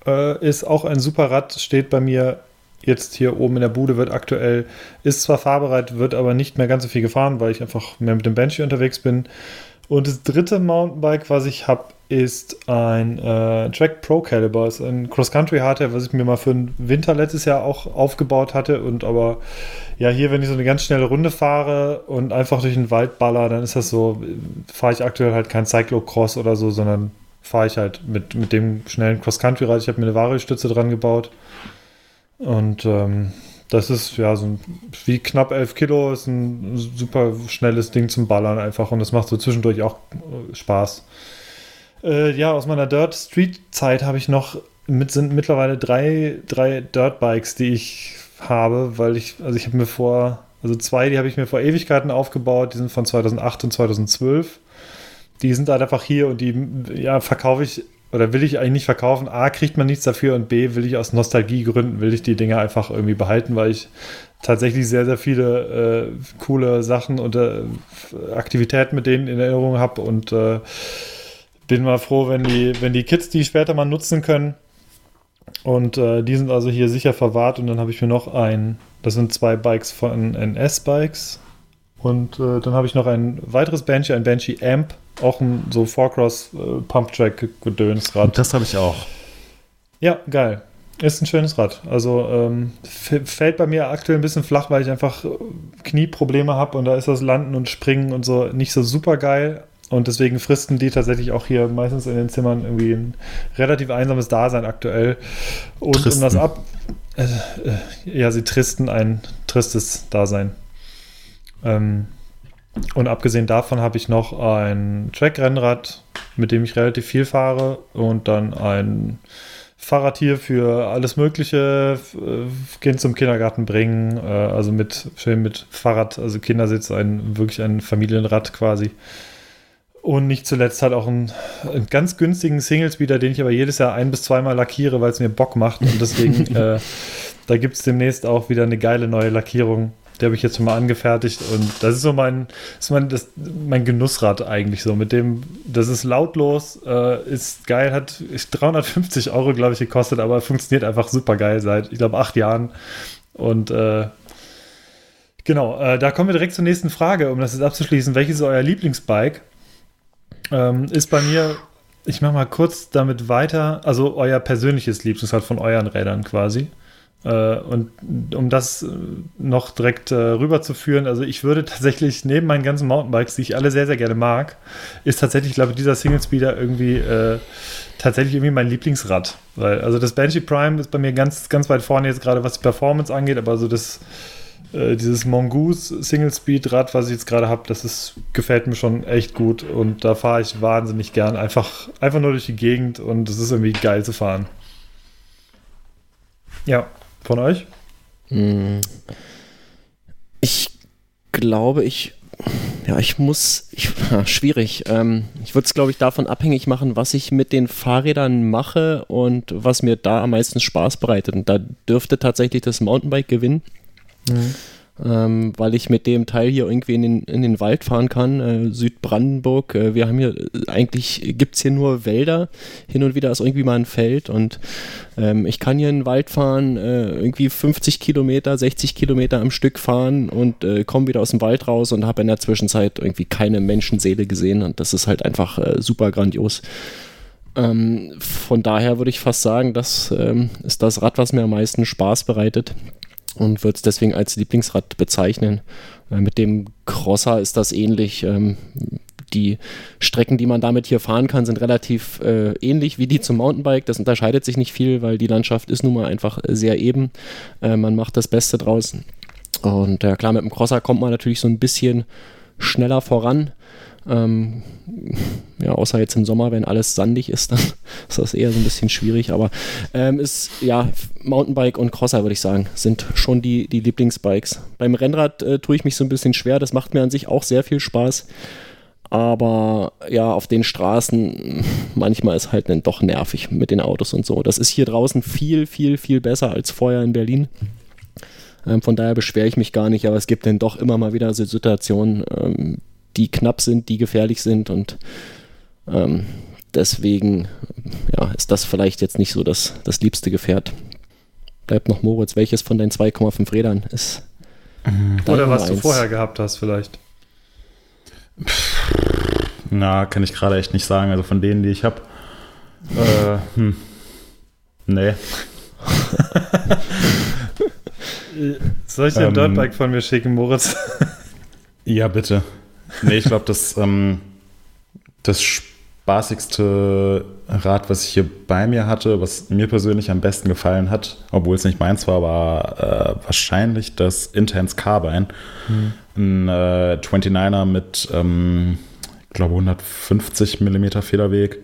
Äh, ist auch ein super Rad, steht bei mir jetzt hier oben in der Bude, wird aktuell, ist zwar fahrbereit, wird aber nicht mehr ganz so viel gefahren, weil ich einfach mehr mit dem Banshee unterwegs bin. Und das dritte Mountainbike, was ich habe, ist ein äh, Track Pro Caliber. Ist ein Cross-Country Hardtail, was ich mir mal für den Winter letztes Jahr auch aufgebaut hatte. Und aber ja, hier, wenn ich so eine ganz schnelle Runde fahre und einfach durch den Wald baller, dann ist das so, fahre ich aktuell halt kein Cyclocross oder so, sondern fahre ich halt mit, mit dem schnellen Cross-Country-Rad. Ich habe mir eine Variostütze dran gebaut. Und ähm, das ist ja so ein, wie knapp 11 Kilo, ist ein super schnelles Ding zum Ballern einfach und das macht so zwischendurch auch äh, Spaß. Äh, ja, aus meiner Dirt Street Zeit habe ich noch mit sind mittlerweile drei, drei Dirt Bikes, die ich habe, weil ich, also ich habe mir vor, also zwei, die habe ich mir vor Ewigkeiten aufgebaut, die sind von 2008 und 2012. Die sind halt einfach hier und die, ja, verkaufe ich oder will ich eigentlich nicht verkaufen. A, kriegt man nichts dafür und B, will ich aus Nostalgiegründen, will ich die Dinger einfach irgendwie behalten, weil ich tatsächlich sehr, sehr viele äh, coole Sachen und äh, Aktivitäten mit denen in Erinnerung habe und äh, bin mal froh, wenn die, wenn die Kids die später mal nutzen können. Und äh, die sind also hier sicher verwahrt und dann habe ich mir noch ein, das sind zwei Bikes von NS-Bikes. Und äh, dann habe ich noch ein weiteres Banshee, ein Banshee Amp, auch ein so Four-Cross äh, Pump-Track-Gedönsrad. Das habe ich auch. Ja, geil. Ist ein schönes Rad. Also ähm, fällt bei mir aktuell ein bisschen flach, weil ich einfach äh, Knieprobleme habe und da ist das Landen und Springen und so nicht so super geil. Und deswegen fristen die tatsächlich auch hier meistens in den Zimmern irgendwie ein relativ einsames Dasein aktuell. Und Tristen. um das ab. Äh, äh, ja, sie tristen ein tristes Dasein. Ähm, und abgesehen davon habe ich noch ein Track-Rennrad, mit dem ich relativ viel fahre und dann ein Fahrrad hier für alles Mögliche, äh, Kind zum Kindergarten bringen, äh, also mit schön mit Fahrrad, also Kindersitz, ein wirklich ein Familienrad quasi. Und nicht zuletzt halt auch einen, einen ganz günstigen Singlespeeder, den ich aber jedes Jahr ein bis zweimal lackiere, weil es mir Bock macht. Und deswegen, äh, da gibt es demnächst auch wieder eine geile neue Lackierung. Die habe ich jetzt schon mal angefertigt und das ist so mein, ist mein, das, mein Genussrad eigentlich so. Mit dem, das ist lautlos, äh, ist geil, hat 350 Euro, glaube ich, gekostet, aber funktioniert einfach super geil seit, ich glaube, acht Jahren. Und äh, genau, äh, da kommen wir direkt zur nächsten Frage, um das jetzt abzuschließen. Welches ist euer Lieblingsbike? Ähm, ist bei mir, ich mache mal kurz damit weiter, also euer persönliches Lieblingsrad von euren Rädern quasi. Äh, und um das äh, noch direkt äh, rüberzuführen, also ich würde tatsächlich neben meinen ganzen Mountainbikes, die ich alle sehr, sehr gerne mag, ist tatsächlich, glaube ich, dieser Single Speeder irgendwie äh, tatsächlich irgendwie mein Lieblingsrad. Weil, also das Banshee Prime ist bei mir ganz, ganz weit vorne jetzt gerade, was die Performance angeht, aber so das, äh, dieses Mongoose Single Speed Rad, was ich jetzt gerade habe, das ist, gefällt mir schon echt gut und da fahre ich wahnsinnig gern. Einfach, einfach nur durch die Gegend und es ist irgendwie geil zu fahren. Ja. Von euch? Hm. Ich glaube, ich. Ja, ich muss. Ich, ja, schwierig. Ähm, ich würde es, glaube ich, davon abhängig machen, was ich mit den Fahrrädern mache und was mir da am meisten Spaß bereitet. Und da dürfte tatsächlich das Mountainbike gewinnen. Mhm ähm, weil ich mit dem Teil hier irgendwie in den, in den Wald fahren kann. Äh, Südbrandenburg, äh, wir haben hier, äh, eigentlich gibt es hier nur Wälder, hin und wieder ist irgendwie mal ein Feld und ähm, ich kann hier in den Wald fahren, äh, irgendwie 50 Kilometer, 60 Kilometer am Stück fahren und äh, komme wieder aus dem Wald raus und habe in der Zwischenzeit irgendwie keine Menschenseele gesehen und das ist halt einfach äh, super grandios. Ähm, von daher würde ich fast sagen, das ähm, ist das Rad, was mir am meisten Spaß bereitet und würde es deswegen als Lieblingsrad bezeichnen. Äh, mit dem Crosser ist das ähnlich. Ähm, die Strecken, die man damit hier fahren kann, sind relativ äh, ähnlich wie die zum Mountainbike. Das unterscheidet sich nicht viel, weil die Landschaft ist nun mal einfach sehr eben. Äh, man macht das Beste draus. Und klar, mit dem Crosser kommt man natürlich so ein bisschen schneller voran. Ähm, ja, außer jetzt im Sommer, wenn alles sandig ist, dann ist das eher so ein bisschen schwierig. Aber ähm, ist, ja, Mountainbike und Crosser, würde ich sagen, sind schon die, die Lieblingsbikes. Beim Rennrad äh, tue ich mich so ein bisschen schwer. Das macht mir an sich auch sehr viel Spaß. Aber ja, auf den Straßen manchmal ist halt dann doch nervig mit den Autos und so. Das ist hier draußen viel, viel, viel besser als vorher in Berlin. Ähm, von daher beschwere ich mich gar nicht, aber es gibt dann doch immer mal wieder so Situationen, ähm, die knapp sind, die gefährlich sind und ähm, deswegen ja, ist das vielleicht jetzt nicht so das, das liebste Gefährt. Bleibt noch Moritz, welches von deinen 2,5 Rädern ist? Oder was du vorher gehabt hast, vielleicht. Na, kann ich gerade echt nicht sagen. Also von denen, die ich habe. Äh, hm. Nee. Soll ich dir ein ähm, Dirtbike von mir schicken, Moritz? ja, bitte. Nee, ich glaube, das, ähm, das spaßigste Rad, was ich hier bei mir hatte, was mir persönlich am besten gefallen hat, obwohl es nicht meins war, war äh, wahrscheinlich das Intense Carbine. Hm. Ein äh, 29er mit, ähm, ich glaube, 150 mm Federweg,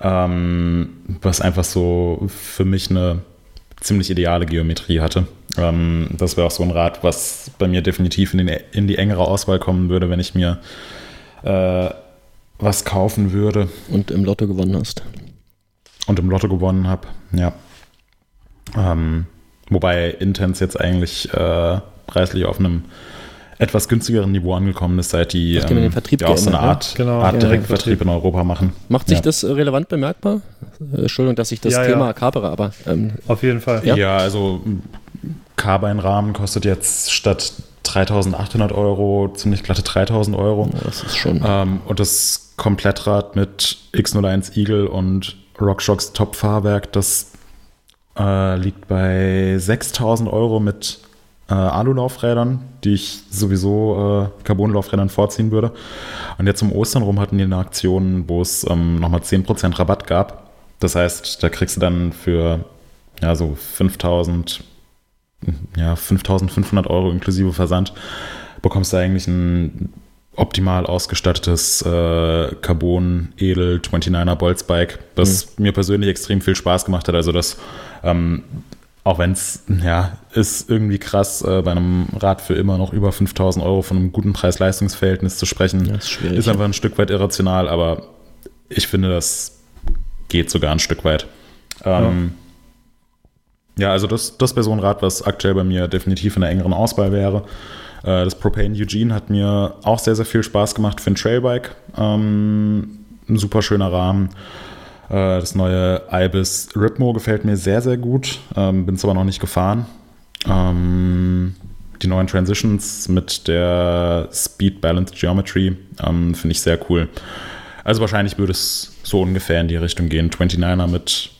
ähm, was einfach so für mich eine ziemlich ideale Geometrie hatte. Ähm, das wäre auch so ein Rad, was bei mir definitiv in, den, in, die engere Auswahl kommen würde, wenn ich mir äh, was kaufen würde. Und im Lotto gewonnen hast. Und im Lotto gewonnen habe, ja. Ähm, wobei Intense jetzt eigentlich äh, preislich auf einem etwas günstigeren Niveau angekommen ist, seit die, ähm, den Vertrieb ja, auch so eine Art, genau. Art Direktvertrieb in Europa machen. Macht sich ja. das relevant bemerkbar? Äh, Entschuldigung, dass ich das ja, Thema ja. kapere, aber ähm, auf jeden Fall. Ja, also Carbine-Rahmen kostet jetzt statt 3800 Euro, ziemlich glatte 3000 Euro. Ja, das ist schon. Ähm, und das Komplettrad mit X01 Eagle und RockShox Top-Fahrwerk, das äh, liegt bei 6000 Euro mit äh, Alulaufrädern, die ich sowieso äh, Carbonlaufrädern vorziehen würde. Und jetzt um Ostern rum hatten die eine Aktion, wo es ähm, nochmal 10% Rabatt gab. Das heißt, da kriegst du dann für ja, so 5000, ja, 5500 Euro inklusive Versand, bekommst du eigentlich ein optimal ausgestattetes äh, Carbon Edel 29er Boltzbike, das mhm. mir persönlich extrem viel Spaß gemacht hat. Also das ähm, auch wenn es, ja, ist irgendwie krass, äh, bei einem Rad für immer noch über 5000 Euro von einem guten Preis-Leistungs-Verhältnis zu sprechen, Ja, ist ist einfach ein Stück weit irrational, aber ich finde, das geht sogar ein Stück weit. Ähm, ja. Also das, das wäre so ein Rad, was aktuell bei mir definitiv in der engeren Auswahl wäre. Äh, das Propane Eugene hat mir auch sehr, sehr viel Spaß gemacht für ein Trailbike. Ähm, ein super schöner Rahmen. Äh, das neue Ibis Ripmo gefällt mir sehr, sehr gut. Ähm, Bin es aber noch nicht gefahren. Ähm, die neuen Transitions mit der Speed Balanced Geometry ähm, finde ich sehr cool. Also wahrscheinlich würde es so ungefähr in die Richtung gehen. 29er mit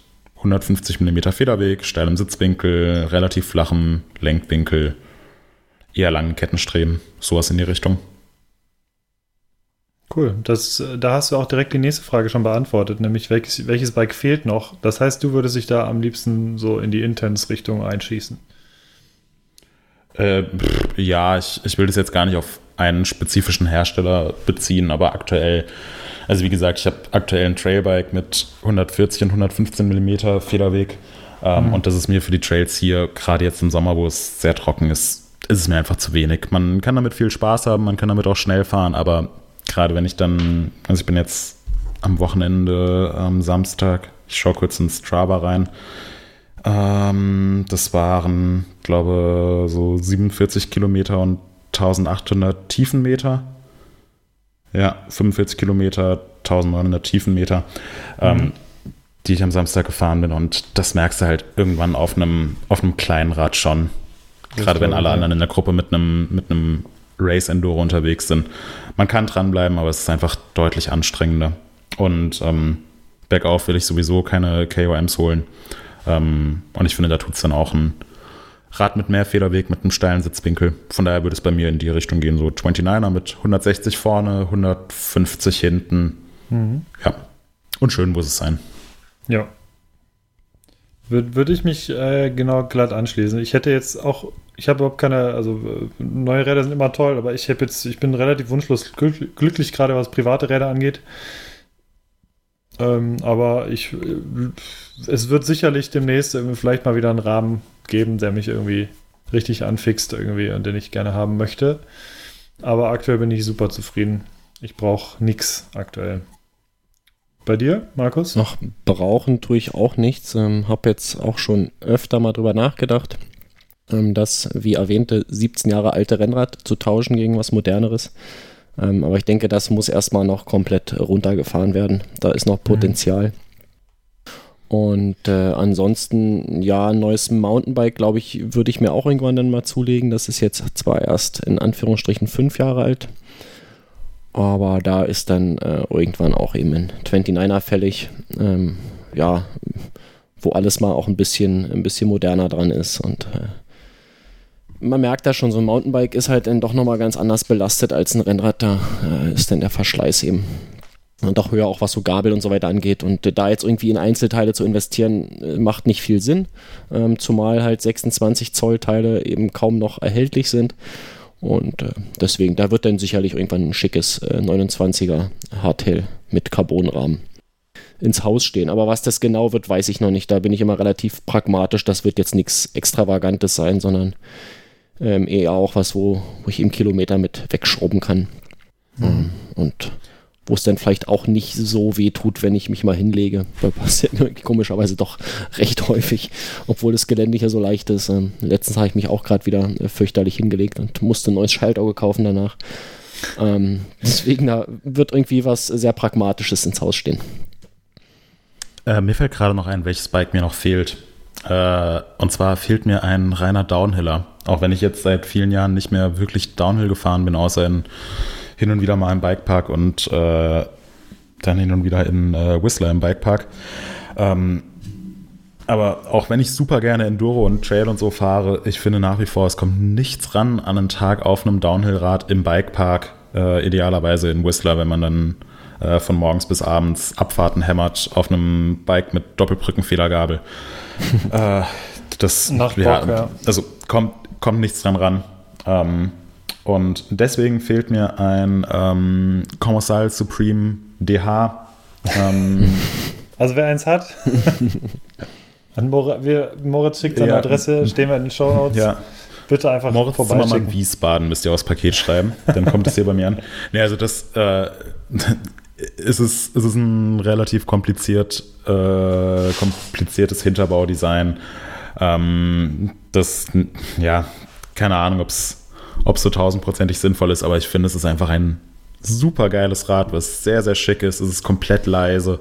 150 mm Federweg, steilem Sitzwinkel, relativ flachem Lenkwinkel, eher langen Kettenstreben, sowas in die Richtung. Cool. Das, da hast du auch direkt die nächste Frage schon beantwortet, nämlich welches, welches Bike fehlt noch? Das heißt, du würdest dich da am liebsten so in die Intense-Richtung einschießen. Äh, pff, ja, ich, ich will das jetzt gar nicht auf einen spezifischen Hersteller beziehen, aber aktuell, also wie gesagt, ich habe aktuell ein Trailbike mit 140 und 115 mm Federweg. Ähm, Und das ist mir für die Trails hier, gerade jetzt im Sommer, wo es sehr trocken ist, ist es mir einfach zu wenig. Man kann damit viel Spaß haben, man kann damit auch schnell fahren, aber gerade wenn ich dann, also ich bin jetzt am Wochenende, am Samstag, ich schaue kurz ins Strava rein. Ähm, das waren, glaube so 47 Kilometer und 1800 Tiefenmeter. Ja, 45 Kilometer, 1900 Tiefenmeter, ähm, die ich am Samstag gefahren bin. Und das merkst du halt irgendwann auf einem, auf einem kleinen Rad schon. Gerade wenn alle anderen in der Gruppe mit einem, mit einem Race Enduro unterwegs sind. Man kann dranbleiben, aber es ist einfach deutlich anstrengender. Und ähm, bergauf will ich sowieso keine KOMs holen. Ähm, und ich finde, da tut es dann auch ein Rad mit mehr Federweg, mit einem steilen Sitzwinkel. Von daher würde es bei mir in die Richtung gehen, so 29er mit 160 vorne, 150 hinten. Ja. Und schön muss es sein. Ja. Würde würd ich mich äh, genau glatt anschließen. Ich hätte jetzt auch, ich habe überhaupt keine, also neue Räder sind immer toll, aber ich habe jetzt, ich bin relativ wunschlos glück, glücklich, gerade was private Räder angeht. Ähm, aber ich, äh, es wird sicherlich demnächst vielleicht mal wieder einen Rahmen geben, der mich irgendwie richtig anfixt irgendwie und den ich gerne haben möchte. Aber aktuell bin ich super zufrieden. Ich brauche nichts aktuell. Bei dir, Markus? Noch brauchen tue ich auch nichts. Ähm, habe jetzt auch schon öfter mal drüber nachgedacht, ähm, das, wie erwähnte, 17 Jahre alte Rennrad zu tauschen gegen was Moderneres. Ähm, aber ich denke, das muss erstmal noch komplett runtergefahren werden. Da ist noch Potenzial. Und äh, ansonsten, ja, ein neues Mountainbike, glaube ich, würde ich mir auch irgendwann dann mal zulegen. Das ist jetzt zwar erst in Anführungsstrichen fünf Jahre alt, aber da ist dann äh, irgendwann auch eben ein 29er fällig. Ähm, ja, wo alles mal auch ein bisschen, ein bisschen moderner dran ist. Und äh, man merkt da schon, so ein Mountainbike ist halt dann doch nochmal ganz anders belastet als ein Rennrad. Da äh, ist dann der Verschleiß eben und doch höher, auch was so Gabel und so weiter angeht. Und äh, da jetzt irgendwie in Einzelteile zu investieren, äh, macht nicht viel Sinn. Ähm, zumal halt 26 Zoll Teile eben kaum noch erhältlich sind. Und äh, deswegen, da wird dann sicherlich irgendwann ein schickes äh, 29er Hardtail mit Carbonrahmen ins Haus stehen. Aber was das genau wird, weiß ich noch nicht. Da bin ich immer relativ pragmatisch. Das wird jetzt nichts Extravagantes sein, sondern ähm, eher auch was, wo, wo ich eben Kilometer mit wegschrubben kann. Ähm, und wo es dann vielleicht auch nicht so weh tut, wenn ich mich mal hinlege. Das passiert irgendwie komischerweise doch recht häufig, obwohl das Gelände hier so leicht ist. Ähm, letztens habe ich mich auch gerade wieder äh, fürchterlich hingelegt und musste ein neues Schaltauge kaufen danach. Ähm, deswegen, da wird irgendwie was sehr Pragmatisches ins Haus stehen. Äh, mir fällt gerade noch ein, welches Bike mir noch fehlt. Äh, und zwar fehlt mir ein reiner Downhiller. auch wenn ich jetzt seit vielen Jahren nicht mehr wirklich Downhill gefahren bin, außer in, hin und wieder mal im Bikepark und äh, dann hin und wieder in äh, Whistler im Bikepark. Ähm, aber auch wenn ich super gerne Enduro und Trail und so fahre, ich finde nach wie vor, es kommt nichts ran an einen Tag auf einem Downhill-Rad im Bikepark, äh, idealerweise in Whistler, wenn man dann äh, von morgens bis abends Abfahrten hämmert auf einem Bike mit Doppelbrückenfedergabel. äh, das, Nach ja, Bock, ja. also kommt, kommt nichts dran ran. Ähm, und deswegen fehlt mir ein ähm, Commissal Supreme DH. Ähm, Also wer eins hat, an Mor wir, Moritz schickt seine Ja. Adresse, stehen wir in den Show Notes. ja, Bitte einfach Moritz Zimmermann. Wiesbaden müsst ihr aufs Paket schreiben. Dann kommt es hier bei mir an. Nee, also das äh, es ist, es ist ein relativ kompliziert, äh, kompliziertes Hinterbaudesign. Ähm, das, ja, keine Ahnung, ob es so tausendprozentig sinnvoll ist, aber ich finde, es ist einfach ein super geiles Rad, was sehr, sehr schick ist. Es ist komplett leise.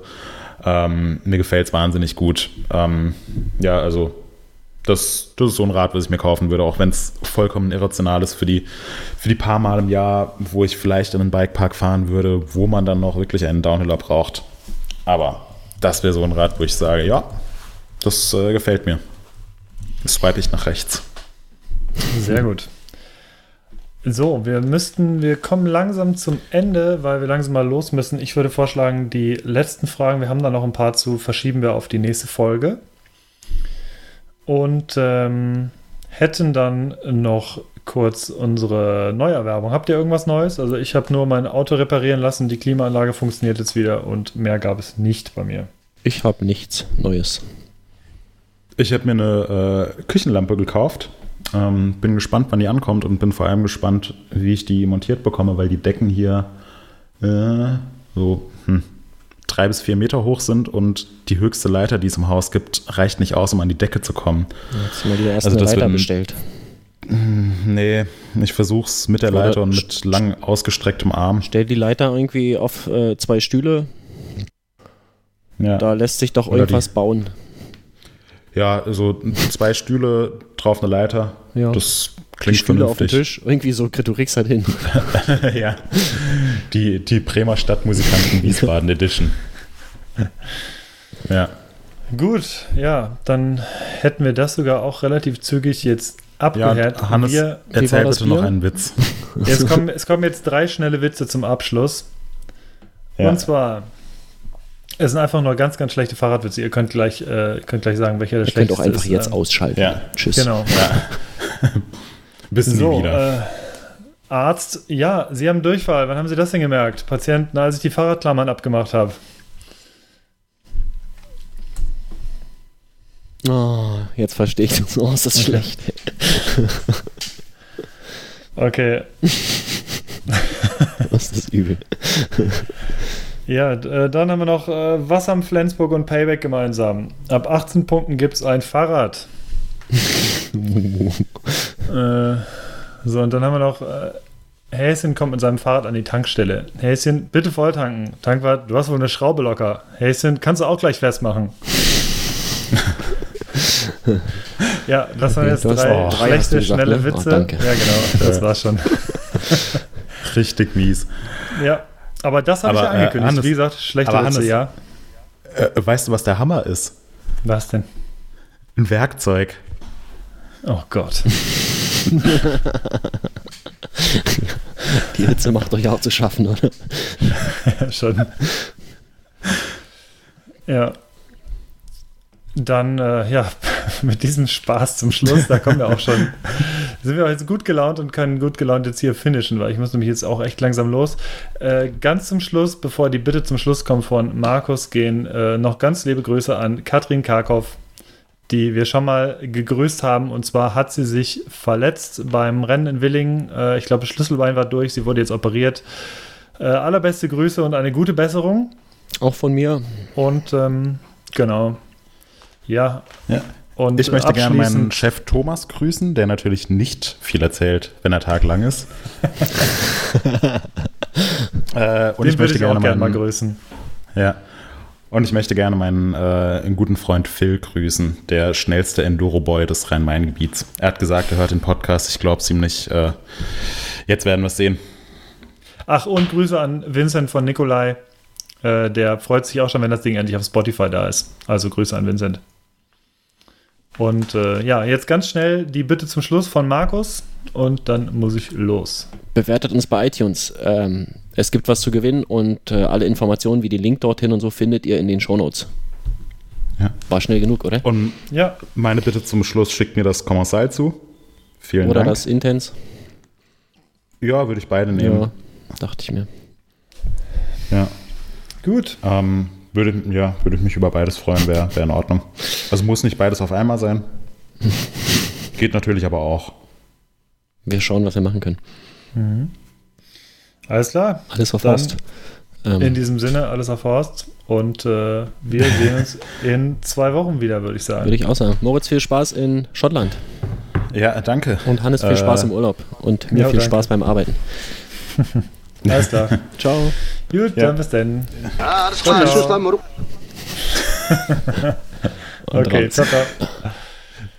Ähm, mir gefällt es wahnsinnig gut. Ähm, ja, also das, das ist so ein Rad, was ich mir kaufen würde, auch wenn es vollkommen irrational ist für die, für die paar Mal im Jahr, wo ich vielleicht in einen Bikepark fahren würde, wo man dann noch wirklich einen Downhiller braucht. Aber das wäre so ein Rad, wo ich sage, ja, das äh, gefällt mir. Das swipe ich nach rechts. Sehr gut. So, wir müssten, wir kommen langsam zum Ende, weil wir langsam mal los müssen. Ich würde vorschlagen, die letzten Fragen, wir haben da noch ein paar zu, verschieben wir auf die nächste Folge. Und ähm, hätten dann noch kurz unsere Neuerwerbung. Habt ihr irgendwas Neues? Also ich habe nur mein Auto reparieren lassen, die Klimaanlage funktioniert jetzt wieder und mehr gab es nicht bei mir. Ich habe nichts Neues. Ich habe mir eine äh, Küchenlampe gekauft. Ähm, bin gespannt, wann die ankommt und bin vor allem gespannt, wie ich die montiert bekomme, weil die Decken hier äh, so hm, drei bis vier Meter hoch sind und die höchste Leiter, die es im Haus gibt, reicht nicht aus, um an die Decke zu kommen. Jetzt mal die erste Also Leiter wird bestellt. Nee, ich versuch's mit der Oder Leiter und mit lang ausgestrecktem Arm. Stell die Leiter irgendwie auf äh, zwei Stühle, Ja, da lässt sich doch Oder irgendwas bauen. Ja so zwei Stühle drauf eine Leiter. Ja. Das Die klingt Stühle auf dem vernünftig. Tisch, irgendwie so du kriegst halt hin. ja. Die, die Bremer Stadtmusikanten Wiesbaden Edition. Ja. Gut, ja, dann hätten wir das sogar auch relativ zügig jetzt Ja, abgehört. Hannes, wir, erzähl bitte noch Bier? einen Witz. es, kommen, es kommen jetzt drei schnelle Witze zum Abschluss. Ja. Und zwar, es sind einfach nur ganz, ganz schlechte Fahrradwitze. Ihr könnt gleich, äh, könnt gleich sagen, welcher der Ihr könnt schlechteste auch einfach ist. jetzt Ähm, ausschalten. Ja. Tschüss. Genau. Bis nie So, wieder. äh, Arzt, ja, Sie haben Durchfall. Wann haben Sie das denn gemerkt? Patienten, als ich die Fahrradklammern abgemacht habe. Oh, jetzt verstehe ich das. Oh, ist das schlecht. Okay, Das ist übel. ja, äh, dann haben wir noch, äh, was haben Flensburg und Payback gemeinsam? Ab 18 Punkten gibt es ein Fahrrad. Äh, so, und dann haben wir noch, Häschen kommt mit seinem Fahrrad an die Tankstelle. Häschen, bitte volltanken. Tankwart, du hast wohl eine Schraube locker. Häschen, kannst du auch gleich festmachen. ja, das waren jetzt du hast drei, hast schlechte, gesagt, schnelle ne? Oh, Witze. danke. Ja, genau, das war's schon. Richtig mies. Ja, aber das habe ich ja äh, angekündigt. Hannes- Wie gesagt, schlechte aber Witze, Hannes- ja. Äh, weißt du, was der Hammer ist? Was denn? Ein Werkzeug. Oh Gott. Die Hitze macht euch auch zu schaffen, oder? Schon. Ja. Dann, äh, ja, mit diesem Spaß zum Schluss, da kommen wir auch schon, sind wir auch jetzt gut gelaunt und können gut gelaunt jetzt hier finishen, weil ich muss nämlich jetzt auch echt langsam los. Äh, ganz zum Schluss, bevor die Bitte zum Schluss kommt von Markus, gehen äh, noch ganz liebe Grüße an Katrin Karkow, die wir schon mal gegrüßt haben. Und zwar hat sie sich verletzt beim Rennen in Willingen. Äh, ich glaube, Schlüsselbein war durch, sie wurde jetzt operiert. Äh, allerbeste Grüße und eine gute Besserung. Auch von mir. Und ähm, genau. Ja. Ja. Und Ich möchte gerne meinen Chef Thomas grüßen, der natürlich nicht viel erzählt, wenn der Tag lang ist. äh, und Den ich möchte ich gerne gerne mal grüßen. Ja. Und ich möchte gerne meinen äh, guten Freund Phil grüßen, der schnellste Enduro-Boy des Rhein-Main-Gebiets. Er hat gesagt, er hört den Podcast. Ich glaube es ihm nicht. Äh, jetzt werden wir es sehen. Ach, und Grüße an Vincent von Nikolai. Äh, der freut sich auch schon, wenn das Ding endlich auf Spotify da ist. Also Grüße an Vincent. Und äh, ja, jetzt ganz schnell die Bitte zum Schluss von Markus und dann muss ich los. Bewertet uns bei iTunes. Ähm, es gibt was zu gewinnen und äh, alle Informationen wie den Link dorthin und so findet ihr in den Shownotes. Ja. War schnell genug, oder? Und Ja, meine Bitte zum Schluss, schickt mir das Kommissar zu. Vielen Oder Dank. das Intens? Ja, würde ich beide nehmen. Ja, dachte ich mir. Ja. gut. Ähm, würde, ja, würde ich mich über beides freuen, wäre wär in Ordnung. Also muss nicht beides auf einmal sein. Geht natürlich aber auch. Wir schauen, was wir machen können. Alles klar. Alles auf Dann Horst. Ähm, In diesem Sinne, alles auf Horst. Und äh, wir sehen uns in zwei Wochen wieder, würde ich sagen. Würde ich auch sagen. Moritz, viel Spaß in Schottland. Ja, danke. Und Hannes, viel Äh, Spaß im Urlaub. Und mir ja, viel danke. Spaß beim Arbeiten. Alles klar. Ciao. Gut, Ja. dann bis dann. Ja, alles klar. Ciao. Okay, ciao, ciao.